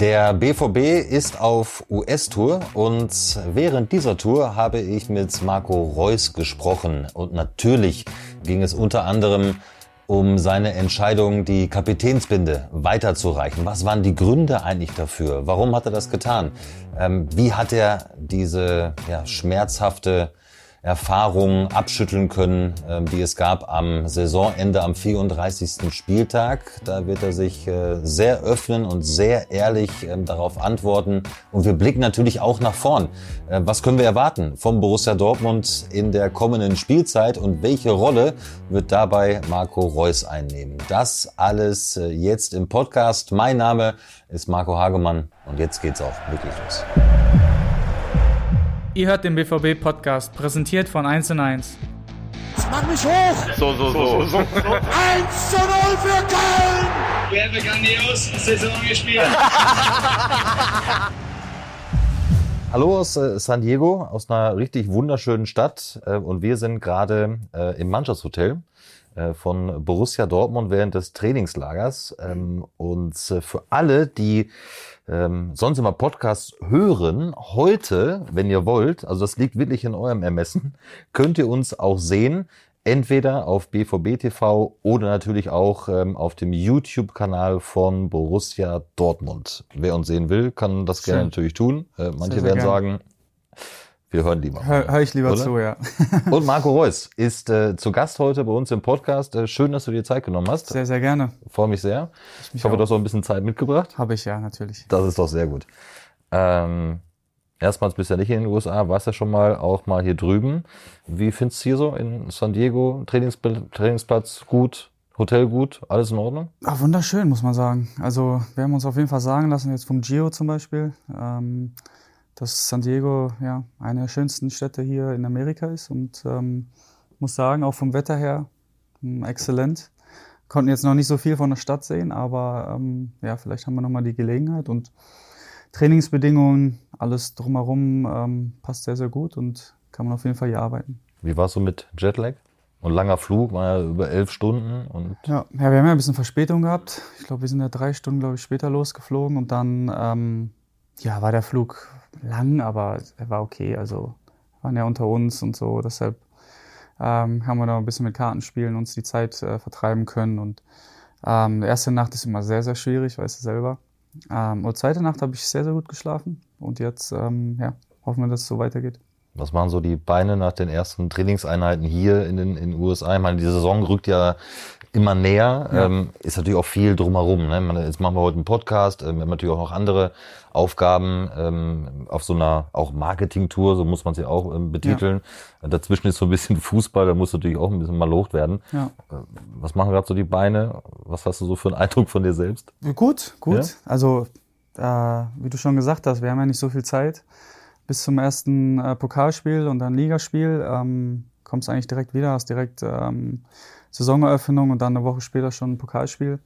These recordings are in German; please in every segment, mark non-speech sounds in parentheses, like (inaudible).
Der BVB ist auf US-Tour und während dieser Tour habe ich mit Marco Reus gesprochen. Und natürlich ging es unter anderem um seine Entscheidung, die Kapitänsbinde weiterzureichen. Was waren die Gründe eigentlich dafür? Warum hat er das getan? Ähm, wie hat er diese ja, schmerzhafte Erfahrungen abschütteln können, ähm, die es gab am Saisonende am 34. Spieltag. Da wird er sich äh, sehr öffnen und sehr ehrlich ähm, darauf antworten. Und wir blicken natürlich auch nach vorn. Äh, was können wir erwarten vom Borussia Dortmund in der kommenden Spielzeit und welche Rolle wird dabei Marco Reus einnehmen? Das alles äh, jetzt im Podcast. Mein Name ist Marco Hagemann und jetzt geht's auch wirklich los. Ihr hört den BVB-Podcast, präsentiert von 1 und 1. Jetzt mach mich hoch! So, so, so. so, so. 1 zu 0 für Köln! Wir haben eine grandiose Saison gespielt. (laughs) Hallo aus äh, San Diego, aus einer richtig wunderschönen Stadt. Äh, und wir sind gerade äh, im Mannschaftshotel äh, von Borussia Dortmund während des Trainingslagers. Ähm, und äh, für alle, die ähm, sonst immer Podcasts hören, heute, wenn ihr wollt, also das liegt wirklich in eurem Ermessen, (laughs) könnt ihr uns auch sehen, entweder auf BVB TV oder natürlich auch ähm, auf dem YouTube-Kanal von Borussia Dortmund. Wer uns sehen will, kann das gerne natürlich tun. Äh, manche werden gerne. sagen, wir hören lieber. Hör, hör ich lieber oder? zu, ja. (laughs) Und Marco Reus ist äh, zu Gast heute bei uns im Podcast. Äh, schön, dass du dir Zeit genommen hast. Sehr, sehr gerne. Freue mich sehr. Ich, mich ich hoffe, auch. du hast auch ein bisschen Zeit mitgebracht. Habe ich ja, natürlich. Das ist doch sehr gut. Ähm, erstmals bist du ja nicht in den USA, warst ja schon mal auch mal hier drüben. Wie findest du hier so in San Diego? Trainings Trainingsplatz gut? Hotel gut, alles in Ordnung? Ach, wunderschön, muss man sagen. Also wir haben uns auf jeden Fall sagen lassen, jetzt vom Gio zum Beispiel, ähm, dass San Diego ja eine der schönsten Städte hier in Amerika ist und ähm, muss sagen, auch vom Wetter her ähm, exzellent. Konnten jetzt noch nicht so viel von der Stadt sehen, aber ähm, ja, vielleicht haben wir nochmal die Gelegenheit und Trainingsbedingungen, alles drumherum ähm, passt sehr, sehr gut und kann man auf jeden Fall hier arbeiten. Wie war es so mit Jetlag? Und langer Flug, war ja über elf Stunden. Und ja, ja, wir haben ja ein bisschen Verspätung gehabt. Ich glaube, wir sind ja drei Stunden, glaube ich, später losgeflogen und dann ähm, ja, war der Flug lang, aber er war okay. Also waren ja unter uns und so. Deshalb ähm, haben wir da ein bisschen mit Kartenspielen uns die Zeit äh, vertreiben können. Und ähm, die erste Nacht ist immer sehr, sehr schwierig, weißt du selber. Ähm, und zweite Nacht habe ich sehr, sehr gut geschlafen. Und jetzt ähm, ja, hoffen wir, dass es so weitergeht. Was waren so die Beine nach den ersten Trainingseinheiten hier in den, in USA? Ich meine, die Saison rückt ja immer näher. Ja. Ähm, ist natürlich auch viel drumherum. Ne? Jetzt machen wir heute einen Podcast. Ähm, wir haben natürlich auch noch andere Aufgaben ähm, auf so einer auch Marketing-Tour, so muss man sie auch ähm, betiteln. Ja. Dazwischen ist so ein bisschen Fußball, da muss natürlich auch ein bisschen mal locht werden. Ja. Äh, was machen gerade so die Beine? Was hast du so für einen Eindruck von dir selbst? Gut, gut. Also, äh, wie du schon gesagt hast, wir haben ja nicht so viel Zeit bis zum ersten äh, Pokalspiel und dann Ligaspiel. Ähm, kommst eigentlich direkt wieder, hast direkt ähm, Saisoneröffnung und dann eine Woche später schon ein Pokalspiel.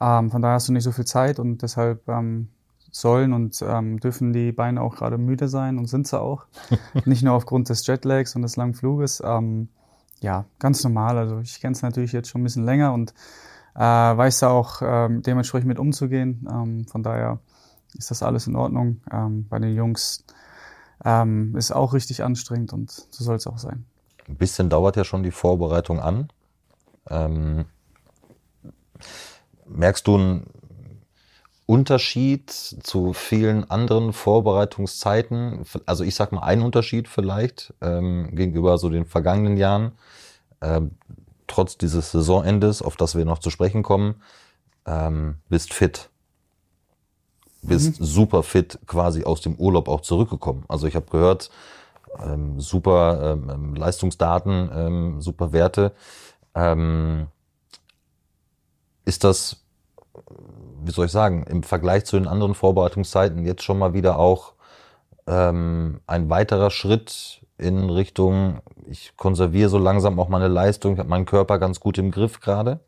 Ähm, von daher hast du nicht so viel Zeit und deshalb ähm, sollen und ähm, dürfen die Beine auch gerade müde sein und sind sie auch. (laughs) nicht nur aufgrund des Jetlags und des langen Fluges. Ähm, ja, ganz normal. Also ich kenne es natürlich jetzt schon ein bisschen länger und äh, weiß da auch dementsprechend mit umzugehen. Von daher ist das alles in Ordnung. Bei den Jungs ähm, ist auch richtig anstrengend und so soll es auch sein. Ein bisschen dauert ja schon die Vorbereitung an. Ähm, merkst du einen Unterschied zu vielen anderen Vorbereitungszeiten? Also ich sag mal einen Unterschied vielleicht ähm, gegenüber so den vergangenen Jahren. Ähm, trotz dieses Saisonendes, auf das wir noch zu sprechen kommen, ähm, bist fit. Bist mhm. super fit quasi aus dem Urlaub auch zurückgekommen. Also ich habe gehört, ähm, super ähm, ähm Leistungsdaten, ähm, super Werte. Ähm, ist das, wie soll ich sagen, im Vergleich zu den anderen Vorbereitungszeiten jetzt schon mal wieder auch ähm, ein weiterer Schritt in Richtung, ich konserviere so langsam auch meine Leistung, ich habe meinen Körper ganz gut im Griff gerade?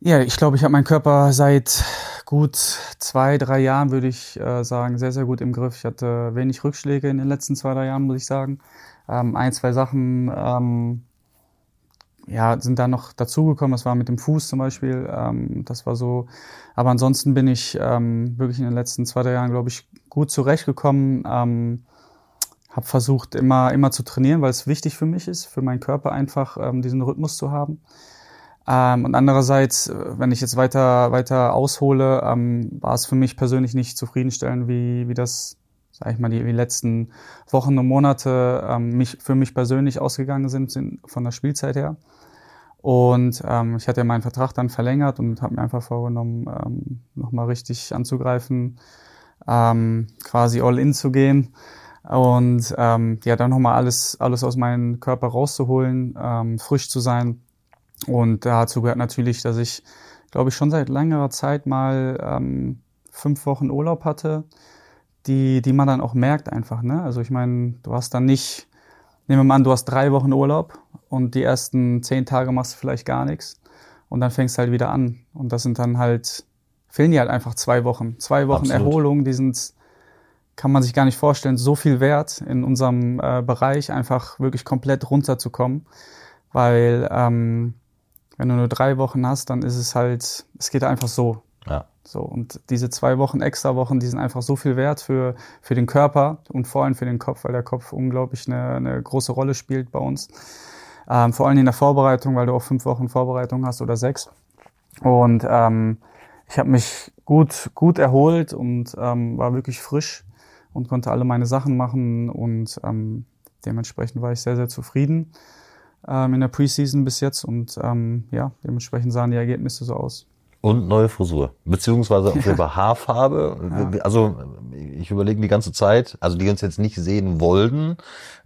Ja, ich glaube, ich habe meinen Körper seit gut zwei, drei Jahren, würde ich äh, sagen, sehr, sehr gut im Griff. Ich hatte wenig Rückschläge in den letzten zwei, drei Jahren, muss ich sagen. Ähm, ein, zwei Sachen ähm, ja, sind da noch dazugekommen. Das war mit dem Fuß zum Beispiel. Ähm, das war so. Aber ansonsten bin ich ähm, wirklich in den letzten zwei, drei Jahren, glaube ich, gut zurechtgekommen. Ähm, habe versucht, immer, immer zu trainieren, weil es wichtig für mich ist, für meinen Körper einfach ähm, diesen Rhythmus zu haben. Ähm, und andererseits, wenn ich jetzt weiter, weiter aushole, ähm, war es für mich persönlich nicht zufriedenstellend, wie, wie das, sag ich mal, die, die letzten Wochen und Monate ähm, mich, für mich persönlich ausgegangen sind, sind von der Spielzeit her. Und ähm, ich hatte ja meinen Vertrag dann verlängert und habe mir einfach vorgenommen, ähm, nochmal richtig anzugreifen, ähm, quasi all in zu gehen und ähm, ja, dann nochmal alles, alles aus meinem Körper rauszuholen, ähm, frisch zu sein. Und dazu gehört natürlich, dass ich, glaube ich, schon seit längerer Zeit mal ähm, fünf Wochen Urlaub hatte, die, die man dann auch merkt einfach. Ne? Also ich meine, du hast dann nicht, nehmen wir mal an, du hast drei Wochen Urlaub und die ersten zehn Tage machst du vielleicht gar nichts und dann fängst du halt wieder an. Und das sind dann halt, fehlen dir halt einfach zwei Wochen. Zwei Wochen Absolut. Erholung, die sind kann man sich gar nicht vorstellen, so viel wert in unserem äh, Bereich einfach wirklich komplett runterzukommen. Weil ähm, wenn du nur drei Wochen hast, dann ist es halt, es geht einfach so. Ja. So, und diese zwei Wochen, extra Wochen, die sind einfach so viel wert für, für den Körper und vor allem für den Kopf, weil der Kopf unglaublich eine, eine große Rolle spielt bei uns. Ähm, vor allem in der Vorbereitung, weil du auch fünf Wochen Vorbereitung hast oder sechs. Und ähm, ich habe mich gut, gut erholt und ähm, war wirklich frisch und konnte alle meine Sachen machen und ähm, dementsprechend war ich sehr, sehr zufrieden ähm, in der Preseason bis jetzt und ähm, ja, dementsprechend sahen die Ergebnisse so aus. Und neue Frisur, beziehungsweise jeden (laughs) Fall Haarfarbe. Also ich überlege die ganze Zeit, also die uns jetzt nicht sehen wollten,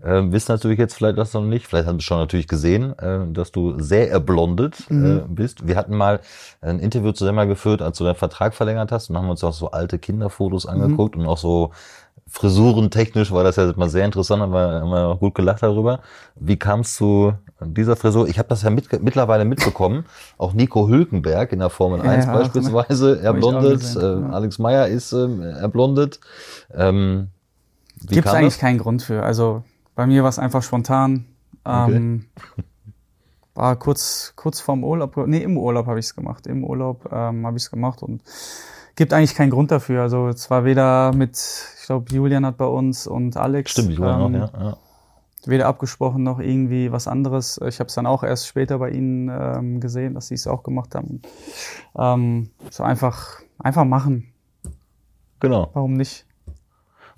äh, wissen natürlich jetzt vielleicht das noch nicht, vielleicht haben sie schon natürlich gesehen, äh, dass du sehr erblondet äh, bist. Wir hatten mal ein Interview zusammen geführt, als du deinen Vertrag verlängert hast und haben uns auch so alte Kinderfotos angeguckt und auch so frisurentechnisch war das ja mal sehr interessant, haben wir, haben wir auch gut gelacht darüber. Wie kamst du dieser Frisur? Ich habe das ja mit, mittlerweile mitbekommen. Auch Nico Hülkenberg in der Formel Ja, 1 ja, beispielsweise hab erblondet. gesehen, äh. Alex Meyer ist ähm, erblondet. Ähm, Gibt es eigentlich das? keinen Grund für. Also bei mir war es einfach spontan. Ähm, war kurz, kurz vorm Urlaub, nee, im Urlaub habe ich es gemacht. Im Urlaub ähm, habe ich es gemacht und gibt eigentlich keinen Grund dafür. Also es war weder mit, ich glaube, Julian hat bei uns und Alex Stimmt, war ähm, noch, ja. ja. weder abgesprochen noch irgendwie was anderes. Ich habe es dann auch erst später bei ihnen ähm, gesehen, dass sie es auch gemacht haben. Ähm, so einfach, einfach machen. Genau. Warum nicht?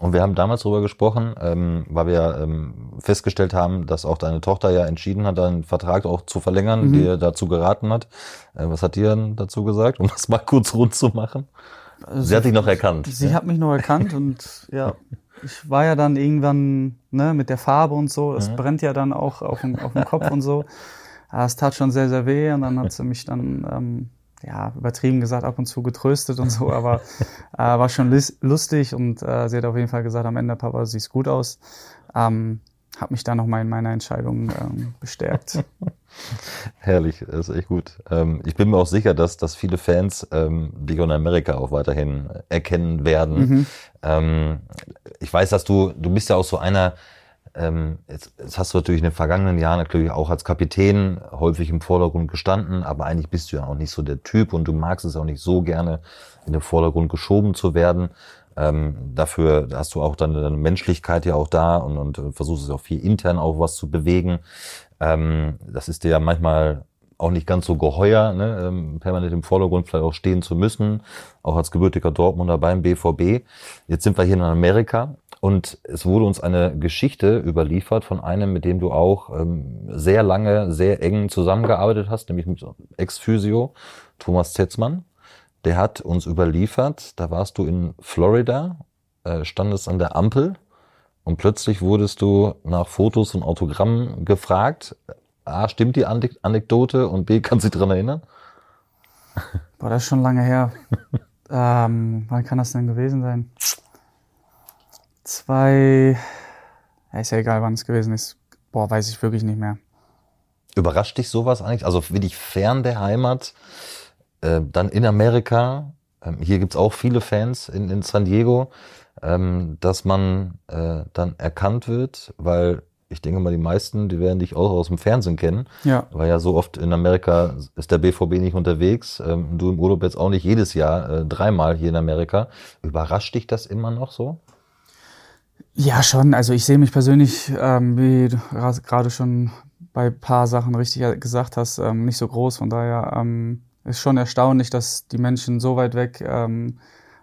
Und wir haben damals darüber gesprochen, ähm, weil wir ähm, festgestellt haben, dass auch deine Tochter ja entschieden hat, deinen Vertrag auch zu verlängern, Mhm. dir dazu geraten hat. Äh, was hat die dann dazu gesagt, um das mal kurz rund zu machen? Sie hat dich noch erkannt. Sie ja? hat mich noch erkannt und ja, ich war ja dann irgendwann ne, mit der Farbe und so, es brennt ja dann auch auf dem, auf dem Kopf und so. Ja, (laughs) es tat schon sehr, sehr weh und dann hat sie mich dann, ähm, ja, übertrieben gesagt, ab und zu getröstet und so, aber äh, war schon lus- lustig und äh, sie hat auf jeden Fall gesagt, am Ende, Papa, siehst gut aus. Ähm, hat mich dann nochmal in meiner Entscheidung ähm, bestärkt. (laughs) Herrlich, das ist echt gut. Ähm, ich bin mir auch sicher, dass, dass viele Fans ähm, dich in Amerika auch weiterhin erkennen werden. Ähm, ich weiß, dass du, du bist ja auch so einer, ähm, jetzt, jetzt hast du natürlich in den vergangenen Jahren natürlich auch als Kapitän häufig im Vordergrund gestanden, aber eigentlich bist du ja auch nicht so der Typ und du magst es auch nicht so gerne, in den Vordergrund geschoben zu werden. Ähm, dafür hast du auch deine, deine Menschlichkeit ja auch da und, und versuchst es auch viel intern auch was zu bewegen. Ähm, das ist dir ja manchmal auch nicht ganz so geheuer, ne, ähm, permanent im Vordergrund vielleicht auch stehen zu müssen, auch als gebürtiger Dortmunder beim BVB. Jetzt sind wir hier in Amerika und es wurde uns eine Geschichte überliefert von einem, mit dem du auch ähm, sehr lange, sehr eng zusammengearbeitet hast, nämlich mit Ex-Physio Thomas Zetzmann. Der hat uns überliefert, da warst du in Florida, äh, standest an der Ampel und plötzlich wurdest du nach Fotos und Autogrammen gefragt. A, stimmt die Anek- Anekdote und B, kannst du dich dran erinnern? Boah, das ist schon lange her. (laughs) ähm, wann kann das denn gewesen sein? Zwei, ja, ist ja egal, wann es gewesen ist. Boah, weiß ich wirklich nicht mehr. Überrascht dich sowas eigentlich? Also wirklich fern der Heimat, äh, dann in Amerika, ähm, hier gibt's auch viele Fans in, in San Diego, ähm, dass man äh, dann erkannt wird, weil ich denke mal, die meisten, die werden dich auch aus dem Fernsehen kennen. Ja. Weil ja so oft in Amerika ist der BVB nicht unterwegs. Ähm, du im Urlaub jetzt auch nicht jedes Jahr, äh, dreimal hier in Amerika. Überrascht dich das immer noch so? Ja, schon. Also ich sehe mich persönlich, ähm, wie du gerade schon bei paar Sachen richtig gesagt hast, ähm, nicht so groß. Von daher ähm, ist schon erstaunlich, dass die Menschen so weit weg ähm,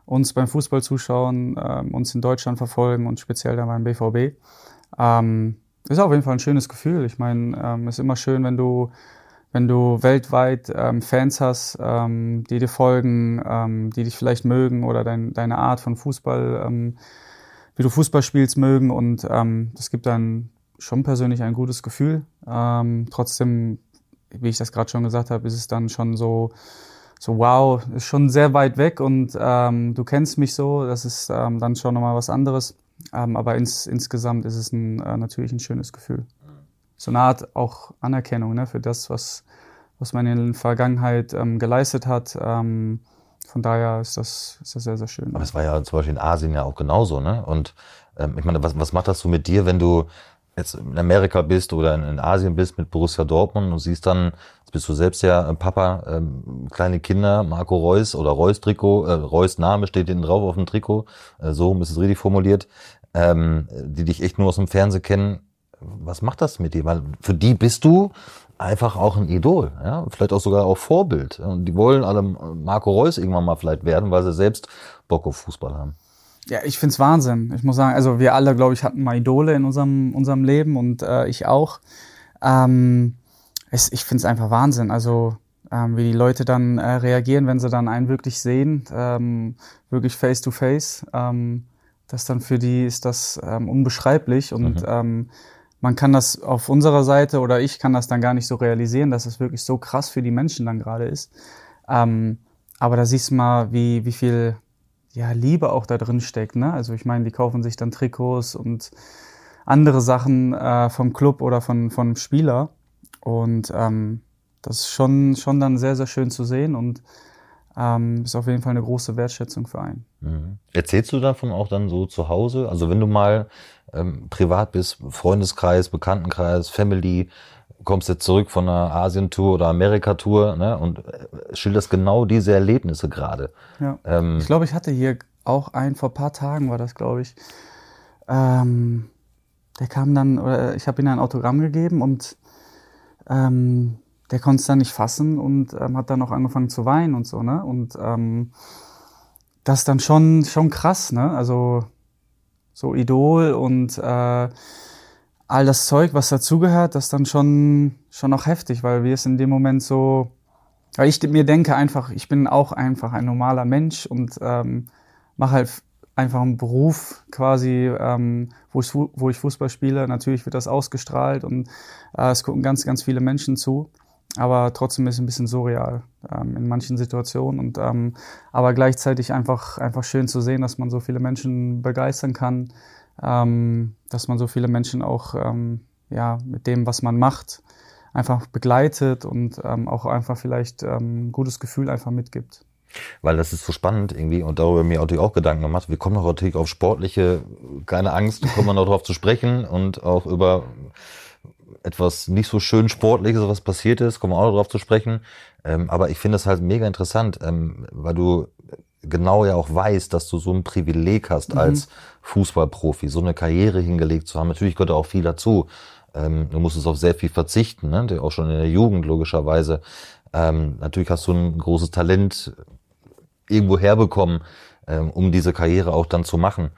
uns beim Fußball zuschauen, ähm, uns in Deutschland verfolgen und speziell dann beim BVB. Ähm, ist auf jeden Fall ein schönes Gefühl. Ich meine, ähm, ist immer schön, wenn du wenn du weltweit ähm, Fans hast, ähm, die dir folgen, ähm, die dich vielleicht mögen oder dein, deine Art von Fußball, ähm, wie du Fußball spielst, mögen. Und ähm, das gibt dann schon persönlich ein gutes Gefühl. Ähm, trotzdem, wie ich das gerade schon gesagt habe, ist es dann schon so, so wow, ist schon sehr weit weg und ähm, du kennst mich so, das ist ähm, dann schon nochmal was anderes. Ähm, aber ins, insgesamt ist es ein, äh, natürlich ein schönes Gefühl. So eine Art auch Anerkennung ne, für das, was, was man in der Vergangenheit ähm, geleistet hat. Ähm, von daher ist das, ist das sehr, sehr schön. Aber es war ja zum Beispiel in Asien ja auch genauso, ne? Und ähm, ich meine, was, was macht das so mit dir, wenn du jetzt in Amerika bist oder in, in Asien bist mit Borussia Dortmund und siehst dann, jetzt bist du selbst ja Papa, ähm, kleine Kinder, Marco Reus oder Reus Trikot, äh, Reus Name steht hinten drauf auf dem Trikot, äh, so ist es richtig formuliert, ähm, die dich echt nur aus dem Fernsehen kennen. Was macht das mit dir? Weil für die bist du einfach auch ein Idol, ja, vielleicht auch sogar auch Vorbild. Und die wollen alle Marco Reus irgendwann mal vielleicht werden, weil sie selbst Bock auf Fußball haben. Ja, ich find's Wahnsinn. Ich muss sagen, also wir alle, glaube ich, hatten mal Idole in unserem, unserem Leben und äh, ich auch. Ähm, es, ich find's einfach Wahnsinn. Also ähm, wie die Leute dann äh, reagieren, wenn sie dann einen wirklich sehen, ähm, wirklich face to face. Ähm, das dann für die ist das ähm, unbeschreiblich und mhm. ähm, man kann das auf unserer Seite oder ich kann das dann gar nicht so realisieren, dass es wirklich so krass für die Menschen dann gerade ist. Ähm, aber da siehst du mal, wie, wie viel ja, Liebe auch da drin steckt. Ne? Also ich meine, die kaufen sich dann Trikots und andere Sachen äh, vom Club oder von, von Spieler. Und ähm, das ist schon, schon dann sehr, sehr schön zu sehen und ähm, ist auf jeden Fall eine große Wertschätzung für einen. Mhm. Erzählst du davon auch dann so zu Hause? Also wenn du mal ähm, privat bist, Freundeskreis, Bekanntenkreis, Family, kommst jetzt zurück von einer Asientour oder Amerika-Tour ne, und äh, schilderst genau diese Erlebnisse gerade. Ja. Ähm, ich glaube, ich hatte hier auch einen, vor paar Tagen war das, glaube ich. Ähm, der kam dann, oder ich habe ihm ein Autogramm gegeben und ähm, der konnte es dann nicht fassen und ähm, hat dann auch angefangen zu weinen und so, ne? Und ähm, das dann schon, schon krass, ne? Also so Idol und äh, all das Zeug, was dazugehört, das dann schon, schon auch heftig, weil wir es in dem Moment so, weil ich mir denke einfach, ich bin auch einfach ein normaler Mensch und ähm, mache halt einfach einen Beruf quasi, ähm, wo, ich, wo ich Fußball spiele. Natürlich wird das ausgestrahlt und äh, es gucken ganz, ganz viele Menschen zu. Aber trotzdem ist es ein bisschen surreal ähm, in manchen Situationen. Und, ähm, aber gleichzeitig einfach, einfach schön zu sehen, dass man so viele Menschen begeistern kann ähm, dass man so viele Menschen auch ähm, ja, mit dem, was man macht, einfach begleitet und ähm, auch einfach vielleicht ähm, ein gutes Gefühl einfach mitgibt. Weil das ist so spannend irgendwie und darüber mir natürlich auch Gedanken gemacht. Wir kommen noch natürlich auf sportliche, keine Angst, kommen wir noch darauf zu sprechen und auch über etwas nicht so schön Sportliches, was passiert ist, kommen wir auch noch darauf zu sprechen. Ähm, aber ich finde es halt mega interessant, ähm, weil du genau ja auch weißt, dass du so ein Privileg hast mhm. als Fußballprofi, so eine Karriere hingelegt zu haben. Natürlich gehört auch viel dazu. Ähm, du musstest auf sehr viel verzichten, ne? auch schon in der Jugend logischerweise. Ähm, natürlich hast du ein großes Talent irgendwo herbekommen, ähm, um diese Karriere auch dann zu machen.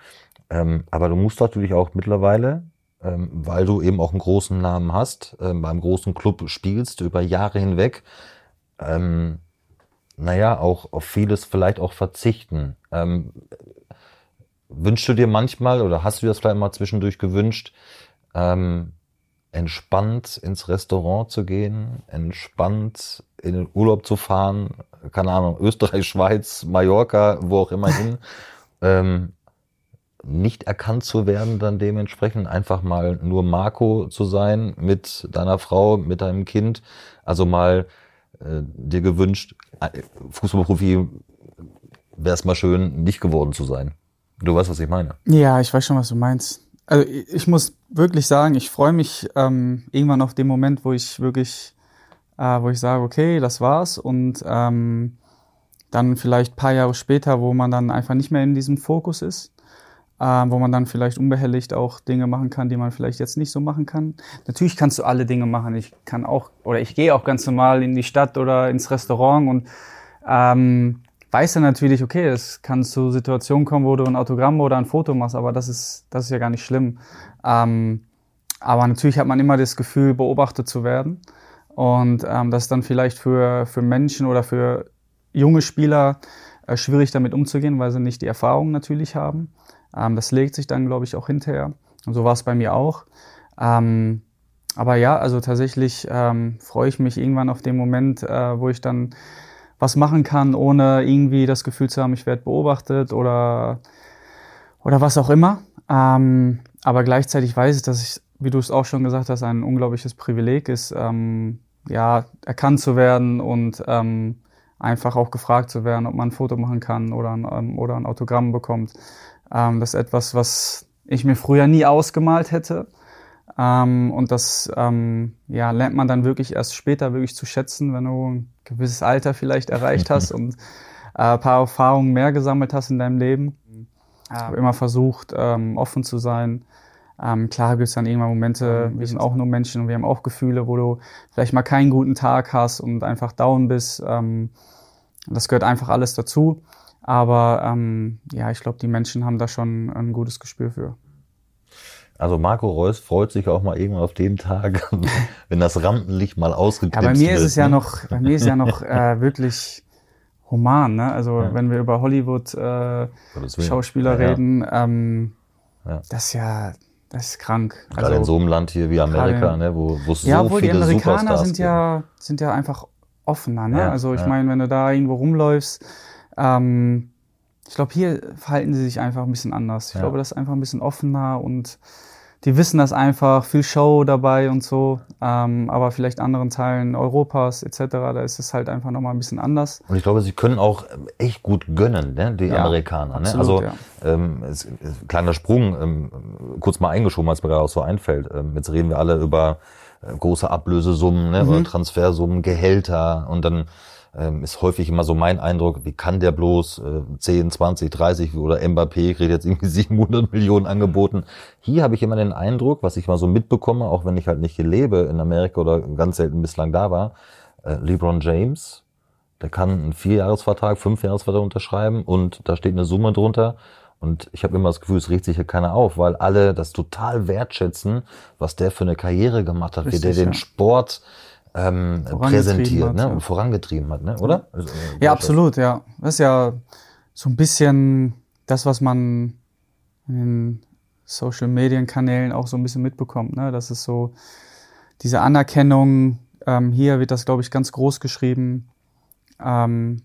Ähm, aber du musst natürlich auch mittlerweile, weil du eben auch einen großen Namen hast, ähm, beim großen Club spielst über Jahre hinweg, ähm, naja, auch auf vieles vielleicht auch verzichten. Ähm, wünschst du dir manchmal oder hast du dir das vielleicht mal zwischendurch gewünscht, ähm, entspannt ins Restaurant zu gehen, entspannt in den Urlaub zu fahren, keine Ahnung, Österreich, Schweiz, Mallorca, wo auch immer hin, (laughs) ähm, nicht erkannt zu werden, dann dementsprechend einfach mal nur Marco zu sein mit deiner Frau, mit deinem Kind, also mal äh, dir gewünscht, äh, Fußballprofi wäre es mal schön, nicht geworden zu sein. Du weißt, was ich meine. Ja, ich weiß schon, was du meinst. Also ich muss wirklich sagen, ich freue mich ähm, irgendwann auf den Moment, wo ich wirklich, äh, wo ich sage, okay, das war's und ähm, dann vielleicht paar Jahre später, wo man dann einfach nicht mehr in diesem Fokus ist, äh, wo man dann vielleicht unbehelligt auch Dinge machen kann, die man vielleicht jetzt nicht so machen kann. Natürlich kannst du alle Dinge machen. Ich kann auch oder ich gehe auch ganz normal in die Stadt oder ins Restaurant und ähm, weiß er natürlich, okay, es kann zu Situationen kommen, wo du ein Autogramm oder ein Foto machst, aber das ist, das ist ja gar nicht schlimm. Ähm, aber natürlich hat man immer das Gefühl, beobachtet zu werden. Und ähm, das ist dann vielleicht für, für Menschen oder für junge Spieler äh, schwierig damit umzugehen, weil sie nicht die Erfahrung natürlich haben. Ähm, das legt sich dann, glaube ich, auch hinterher. Und so war es bei mir auch. Ähm, aber ja, also tatsächlich ähm, freue ich mich irgendwann auf den Moment, äh, wo ich dann was machen kann, ohne irgendwie das Gefühl zu haben, ich werde beobachtet oder, oder was auch immer. Ähm, aber gleichzeitig weiß ich, dass ich, wie du es auch schon gesagt hast, ein unglaubliches Privileg ist, ähm, ja, erkannt zu werden und ähm, einfach auch gefragt zu werden, ob man ein Foto machen kann oder ein, ähm, oder ein Autogramm bekommt. Ähm, das ist etwas, was ich mir früher nie ausgemalt hätte. Ähm, und das ähm, ja, lernt man dann wirklich erst später wirklich zu schätzen, wenn du ein gewisses Alter vielleicht erreicht hast (laughs) und äh, ein paar Erfahrungen mehr gesammelt hast in deinem Leben. Ich habe immer versucht, ähm, offen zu sein. Ähm, klar gibt es dann irgendwann Momente, wir sind auch nur Menschen und wir haben auch Gefühle, wo du vielleicht mal keinen guten Tag hast und einfach down bist. Ähm, das gehört einfach alles dazu. Aber ähm, ja, ich glaube, die Menschen haben da schon ein gutes Gespür für. Also Marco Reus freut sich auch mal irgendwann auf den Tag, (laughs) wenn das Rampenlicht mal ausgeknipst Ja, bei mir ist es ja ne? noch, bei mir ist ja noch äh, (laughs) wirklich human, ne? Also Ja. wenn wir über Hollywood äh, Ja, reden, ähm, das ist ja, das ist krank. Gerade in so einem Land hier wie Amerika, gerade- ne, wo, wo es ja, so obwohl die viele Amerikaner Superstars sind ja, sind ja einfach offener, ne? Also ich meine, wenn du da irgendwo rumläufst, ähm, ich glaube, hier verhalten sie sich einfach ein bisschen anders. Ich Ja. glaube, das ist einfach ein bisschen offener und die wissen das einfach, viel Show dabei und so. Ähm, aber vielleicht anderen Teilen Europas etc., da ist es halt einfach nochmal ein bisschen anders. Und ich glaube, sie können auch echt gut gönnen, ne, die Ja, Amerikaner. Ne? absolut, Also ja. ähm, es, es, kleiner Sprung, ähm, kurz mal eingeschoben, als mir gerade auch so einfällt. Ähm, jetzt reden wir alle über äh, große Ablösesummen ne, Mhm. oder Transfersummen, Gehälter und dann ähm, ist häufig immer so mein Eindruck, wie kann der bloß äh, 10, 20, 30 oder Mbappé kriegt jetzt irgendwie (laughs) 700 Millionen angeboten. Hier habe ich immer den Eindruck, was ich mal so mitbekomme, auch wenn ich halt nicht hier lebe in Amerika oder ganz selten bislang da war, äh, LeBron James, der kann einen Vierjahresvertrag, Fünfjahresvertrag unterschreiben und da steht eine Summe drunter. Und ich habe immer das Gefühl, es regt sich hier keiner auf, weil alle das total wertschätzen, was der für eine Karriere gemacht hat, wie Richtig, der den ja. Sport ähm, präsentiert hat, ne, ja. und vorangetrieben hat, ne? oder? Also, äh, Ja, absolut, ja. Das ist ja so ein bisschen das, was man in den Social Medien Kanälen auch so ein bisschen mitbekommt. Ne? Das ist so diese Anerkennung. Ähm, hier wird das, glaube ich, ganz groß geschrieben, ähm,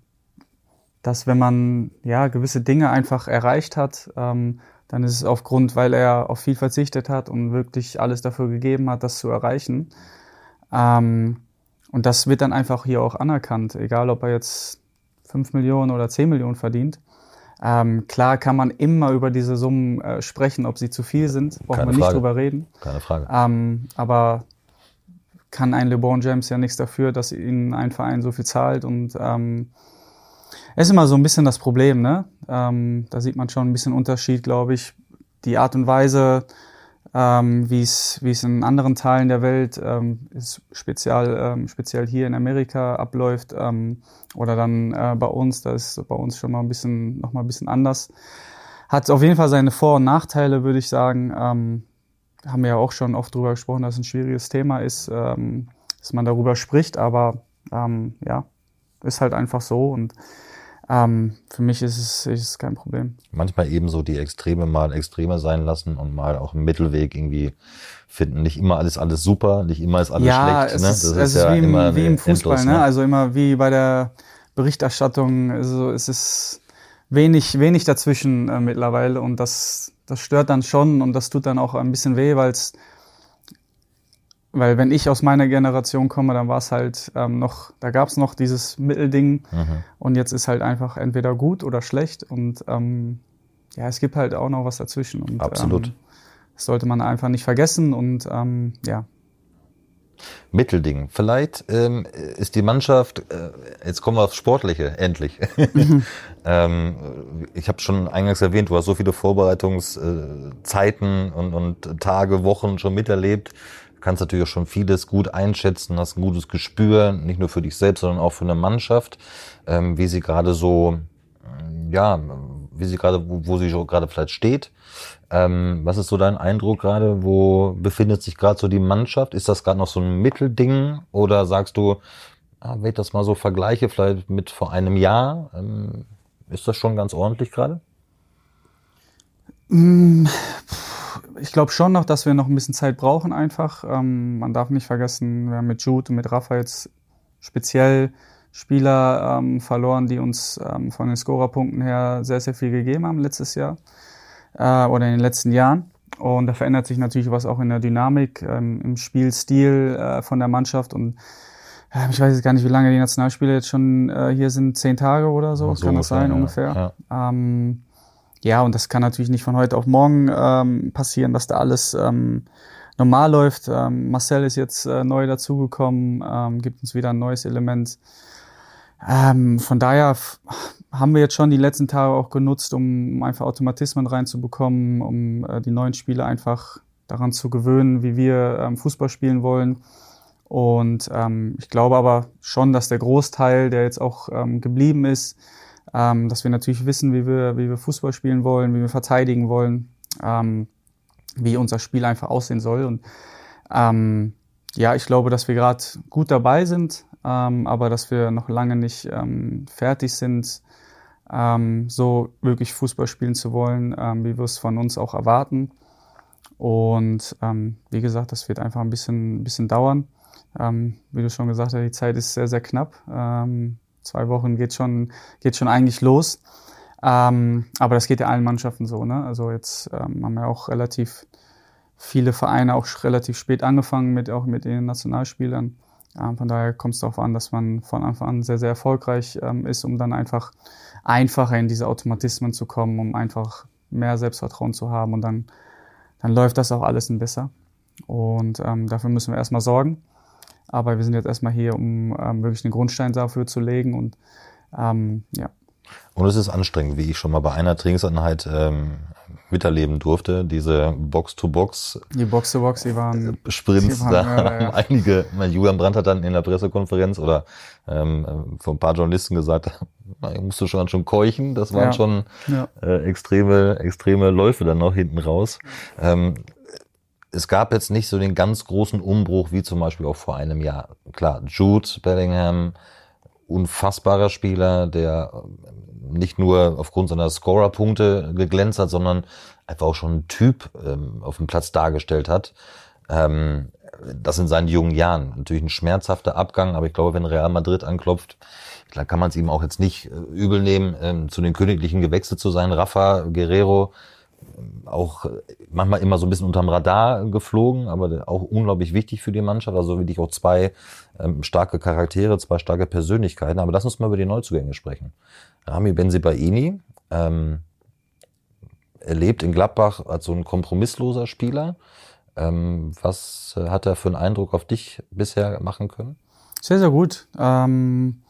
dass wenn man ja gewisse Dinge einfach erreicht hat, ähm, dann ist es aufgrund, weil er auf viel verzichtet hat und wirklich alles dafür gegeben hat, das zu erreichen. Ähm, und das wird dann einfach hier auch anerkannt, egal ob er jetzt 5 Millionen oder 10 Millionen verdient. Ähm, klar kann man immer über diese Summen äh, sprechen, ob sie zu viel sind, braucht Keine man nicht drüber reden. Keine Frage. Ähm, aber kann ein LeBron James ja nichts dafür, dass ihnen ein Verein so viel zahlt und ähm, es ist immer so ein bisschen das Problem, ne? Ähm, da sieht man schon ein bisschen Unterschied, glaube ich. Die Art und Weise, ähm, wie es wie es in anderen Teilen der Welt ähm, ist speziell ähm, speziell hier in Amerika abläuft ähm, oder dann äh, bei uns, da ist bei uns schon mal ein bisschen noch mal ein bisschen anders. Hat auf jeden Fall seine Vor- und Nachteile, würde ich sagen. Ähm, haben wir ja auch schon oft drüber gesprochen, dass es ein schwieriges Thema ist, ähm, dass man darüber spricht, aber ähm, ja, ist halt einfach so und ähm, für mich ist es, ist es kein Problem. Manchmal eben so die Extreme mal Extreme sein lassen und mal auch einen Mittelweg irgendwie finden. Nicht immer alles alles super, nicht immer ist alles ja, schlecht. es ne? ist, es ist wie, im, wie im Fußball, endlos, ne? also immer wie bei der Berichterstattung, also es ist wenig, wenig dazwischen äh, mittlerweile und das, das stört dann schon und das tut dann auch ein bisschen weh, weil es weil wenn ich aus meiner Generation komme, dann war es halt ähm, noch, da gab es noch dieses Mittelding Mhm. und jetzt ist halt einfach entweder gut oder schlecht und ähm, ja, es gibt halt auch noch was dazwischen. Und, Absolut. Ähm, das sollte man einfach nicht vergessen und ähm, ja, Mittelding. Vielleicht ähm, ist die Mannschaft, äh, jetzt kommen wir aufs Sportliche, endlich. (laughs) ähm, ich habe schon eingangs erwähnt, du hast so viele Vorbereitungszeiten und, und Tage, Wochen schon miterlebt. Kannst natürlich auch schon vieles gut einschätzen, hast ein gutes Gespür, nicht nur für dich selbst, sondern auch für eine Mannschaft, ähm, wie sie gerade so, ja, wie sie gerade, wo, wo sie gerade vielleicht steht. Ähm, was ist so dein Eindruck gerade? Wo befindet sich gerade so die Mannschaft? Ist das gerade noch so ein Mittelding? Oder sagst du, ah, wenn ich das mal so vergleiche, vielleicht mit vor einem Jahr, ähm, ist das schon ganz ordentlich gerade? Mm, ich glaube schon noch, dass wir noch ein bisschen Zeit brauchen einfach. Ähm, man darf nicht vergessen, wir haben mit Jude und mit Rafa jetzt speziell Spieler ähm, verloren, die uns ähm, von den Scorerpunkten her sehr, sehr viel gegeben haben letztes Jahr äh, oder in den letzten Jahren. Und da verändert sich natürlich was auch in der Dynamik, ähm, im Spielstil äh, von der Mannschaft. Und äh, ich weiß jetzt gar nicht, wie lange die Nationalspiele jetzt schon äh, hier sind, zehn Tage oder so, so kann das sein ja, ungefähr. Ja. Ähm, ja, und das kann natürlich nicht von heute auf morgen ähm, passieren, dass da alles ähm, normal läuft. Ähm, Marcel ist jetzt äh, neu dazugekommen, ähm, gibt uns wieder ein neues Element. Ähm, von daher haben wir jetzt schon die letzten Tage auch genutzt, um einfach Automatismen reinzubekommen, um äh, die neuen Spieler einfach daran zu gewöhnen, wie wir ähm, Fußball spielen wollen. Und ähm, ich glaube aber schon, dass der Großteil, der jetzt auch ähm, geblieben ist, ähm, dass wir natürlich wissen, wie wir, wie wir Fußball spielen wollen, wie wir verteidigen wollen, ähm, wie unser Spiel einfach aussehen soll. Und ähm, ja, ich glaube, dass wir gerade gut dabei sind, ähm, aber dass wir noch lange nicht ähm, fertig sind, ähm, so wirklich Fußball spielen zu wollen, ähm, wie wir es von uns auch erwarten. Und ähm, wie gesagt, das wird einfach ein bisschen, ein bisschen dauern. Ähm, wie du schon gesagt hast, die Zeit ist sehr, sehr knapp. Ähm, zwei Wochen geht schon, geht schon eigentlich los. Ähm, aber das geht ja allen Mannschaften so. Ne? Also jetzt ähm, haben wir auch relativ viele Vereine auch relativ spät angefangen mit auch mit den Nationalspielern. Ähm, von daher kommt es darauf an, dass man von Anfang an sehr, sehr erfolgreich ähm, ist, um dann einfach einfacher in diese Automatismen zu kommen, um einfach mehr Selbstvertrauen zu haben und dann, dann läuft das auch alles ein besser. Und ähm, dafür müssen wir erstmal sorgen. Aber wir sind jetzt erstmal hier, um ähm, wirklich den Grundstein dafür zu legen und ähm, ja. Und es ist anstrengend, wie ich schon mal bei einer Trainingseinheit ähm, miterleben durfte, diese Box-to-Box. Die Box-to-Box, die waren äh, Sprints, die waren, da haben ja. (laughs) einige, mein Julian Brandt hat dann in der Pressekonferenz oder ähm, von ein paar Journalisten gesagt, (laughs) musst du schon schon keuchen, das waren ja. schon. Äh, extreme, extreme Läufe dann noch hinten raus. Ähm, es gab jetzt nicht so den ganz großen Umbruch wie zum Beispiel auch vor einem Jahr. Klar, Jude Bellingham, unfassbarer Spieler, der nicht nur aufgrund seiner Scorer-Punkte geglänzt hat, sondern einfach auch schon ein Typ ähm, auf dem Platz dargestellt hat. Ähm, das in seinen jungen Jahren. Natürlich ein schmerzhafter Abgang, aber ich glaube, wenn Real Madrid anklopft, klar kann man es ihm auch jetzt nicht äh, übel nehmen, ähm, zu den Königlichen gewechselt zu sein. Rafa Guerrero, ähm, auch manchmal immer so ein bisschen unterm Radar geflogen, aber auch unglaublich wichtig für die Mannschaft. Also wirklich auch zwei ähm, starke Charaktere, zwei starke Persönlichkeiten. Aber lass uns mal über die Neuzugänge sprechen. Rami Benzibaini ähm, erlebt in Gladbach als so ein kompromissloser Spieler. Ähm, was äh, hat er für einen Eindruck auf dich bisher machen können? Sehr, sehr gut. Ähm,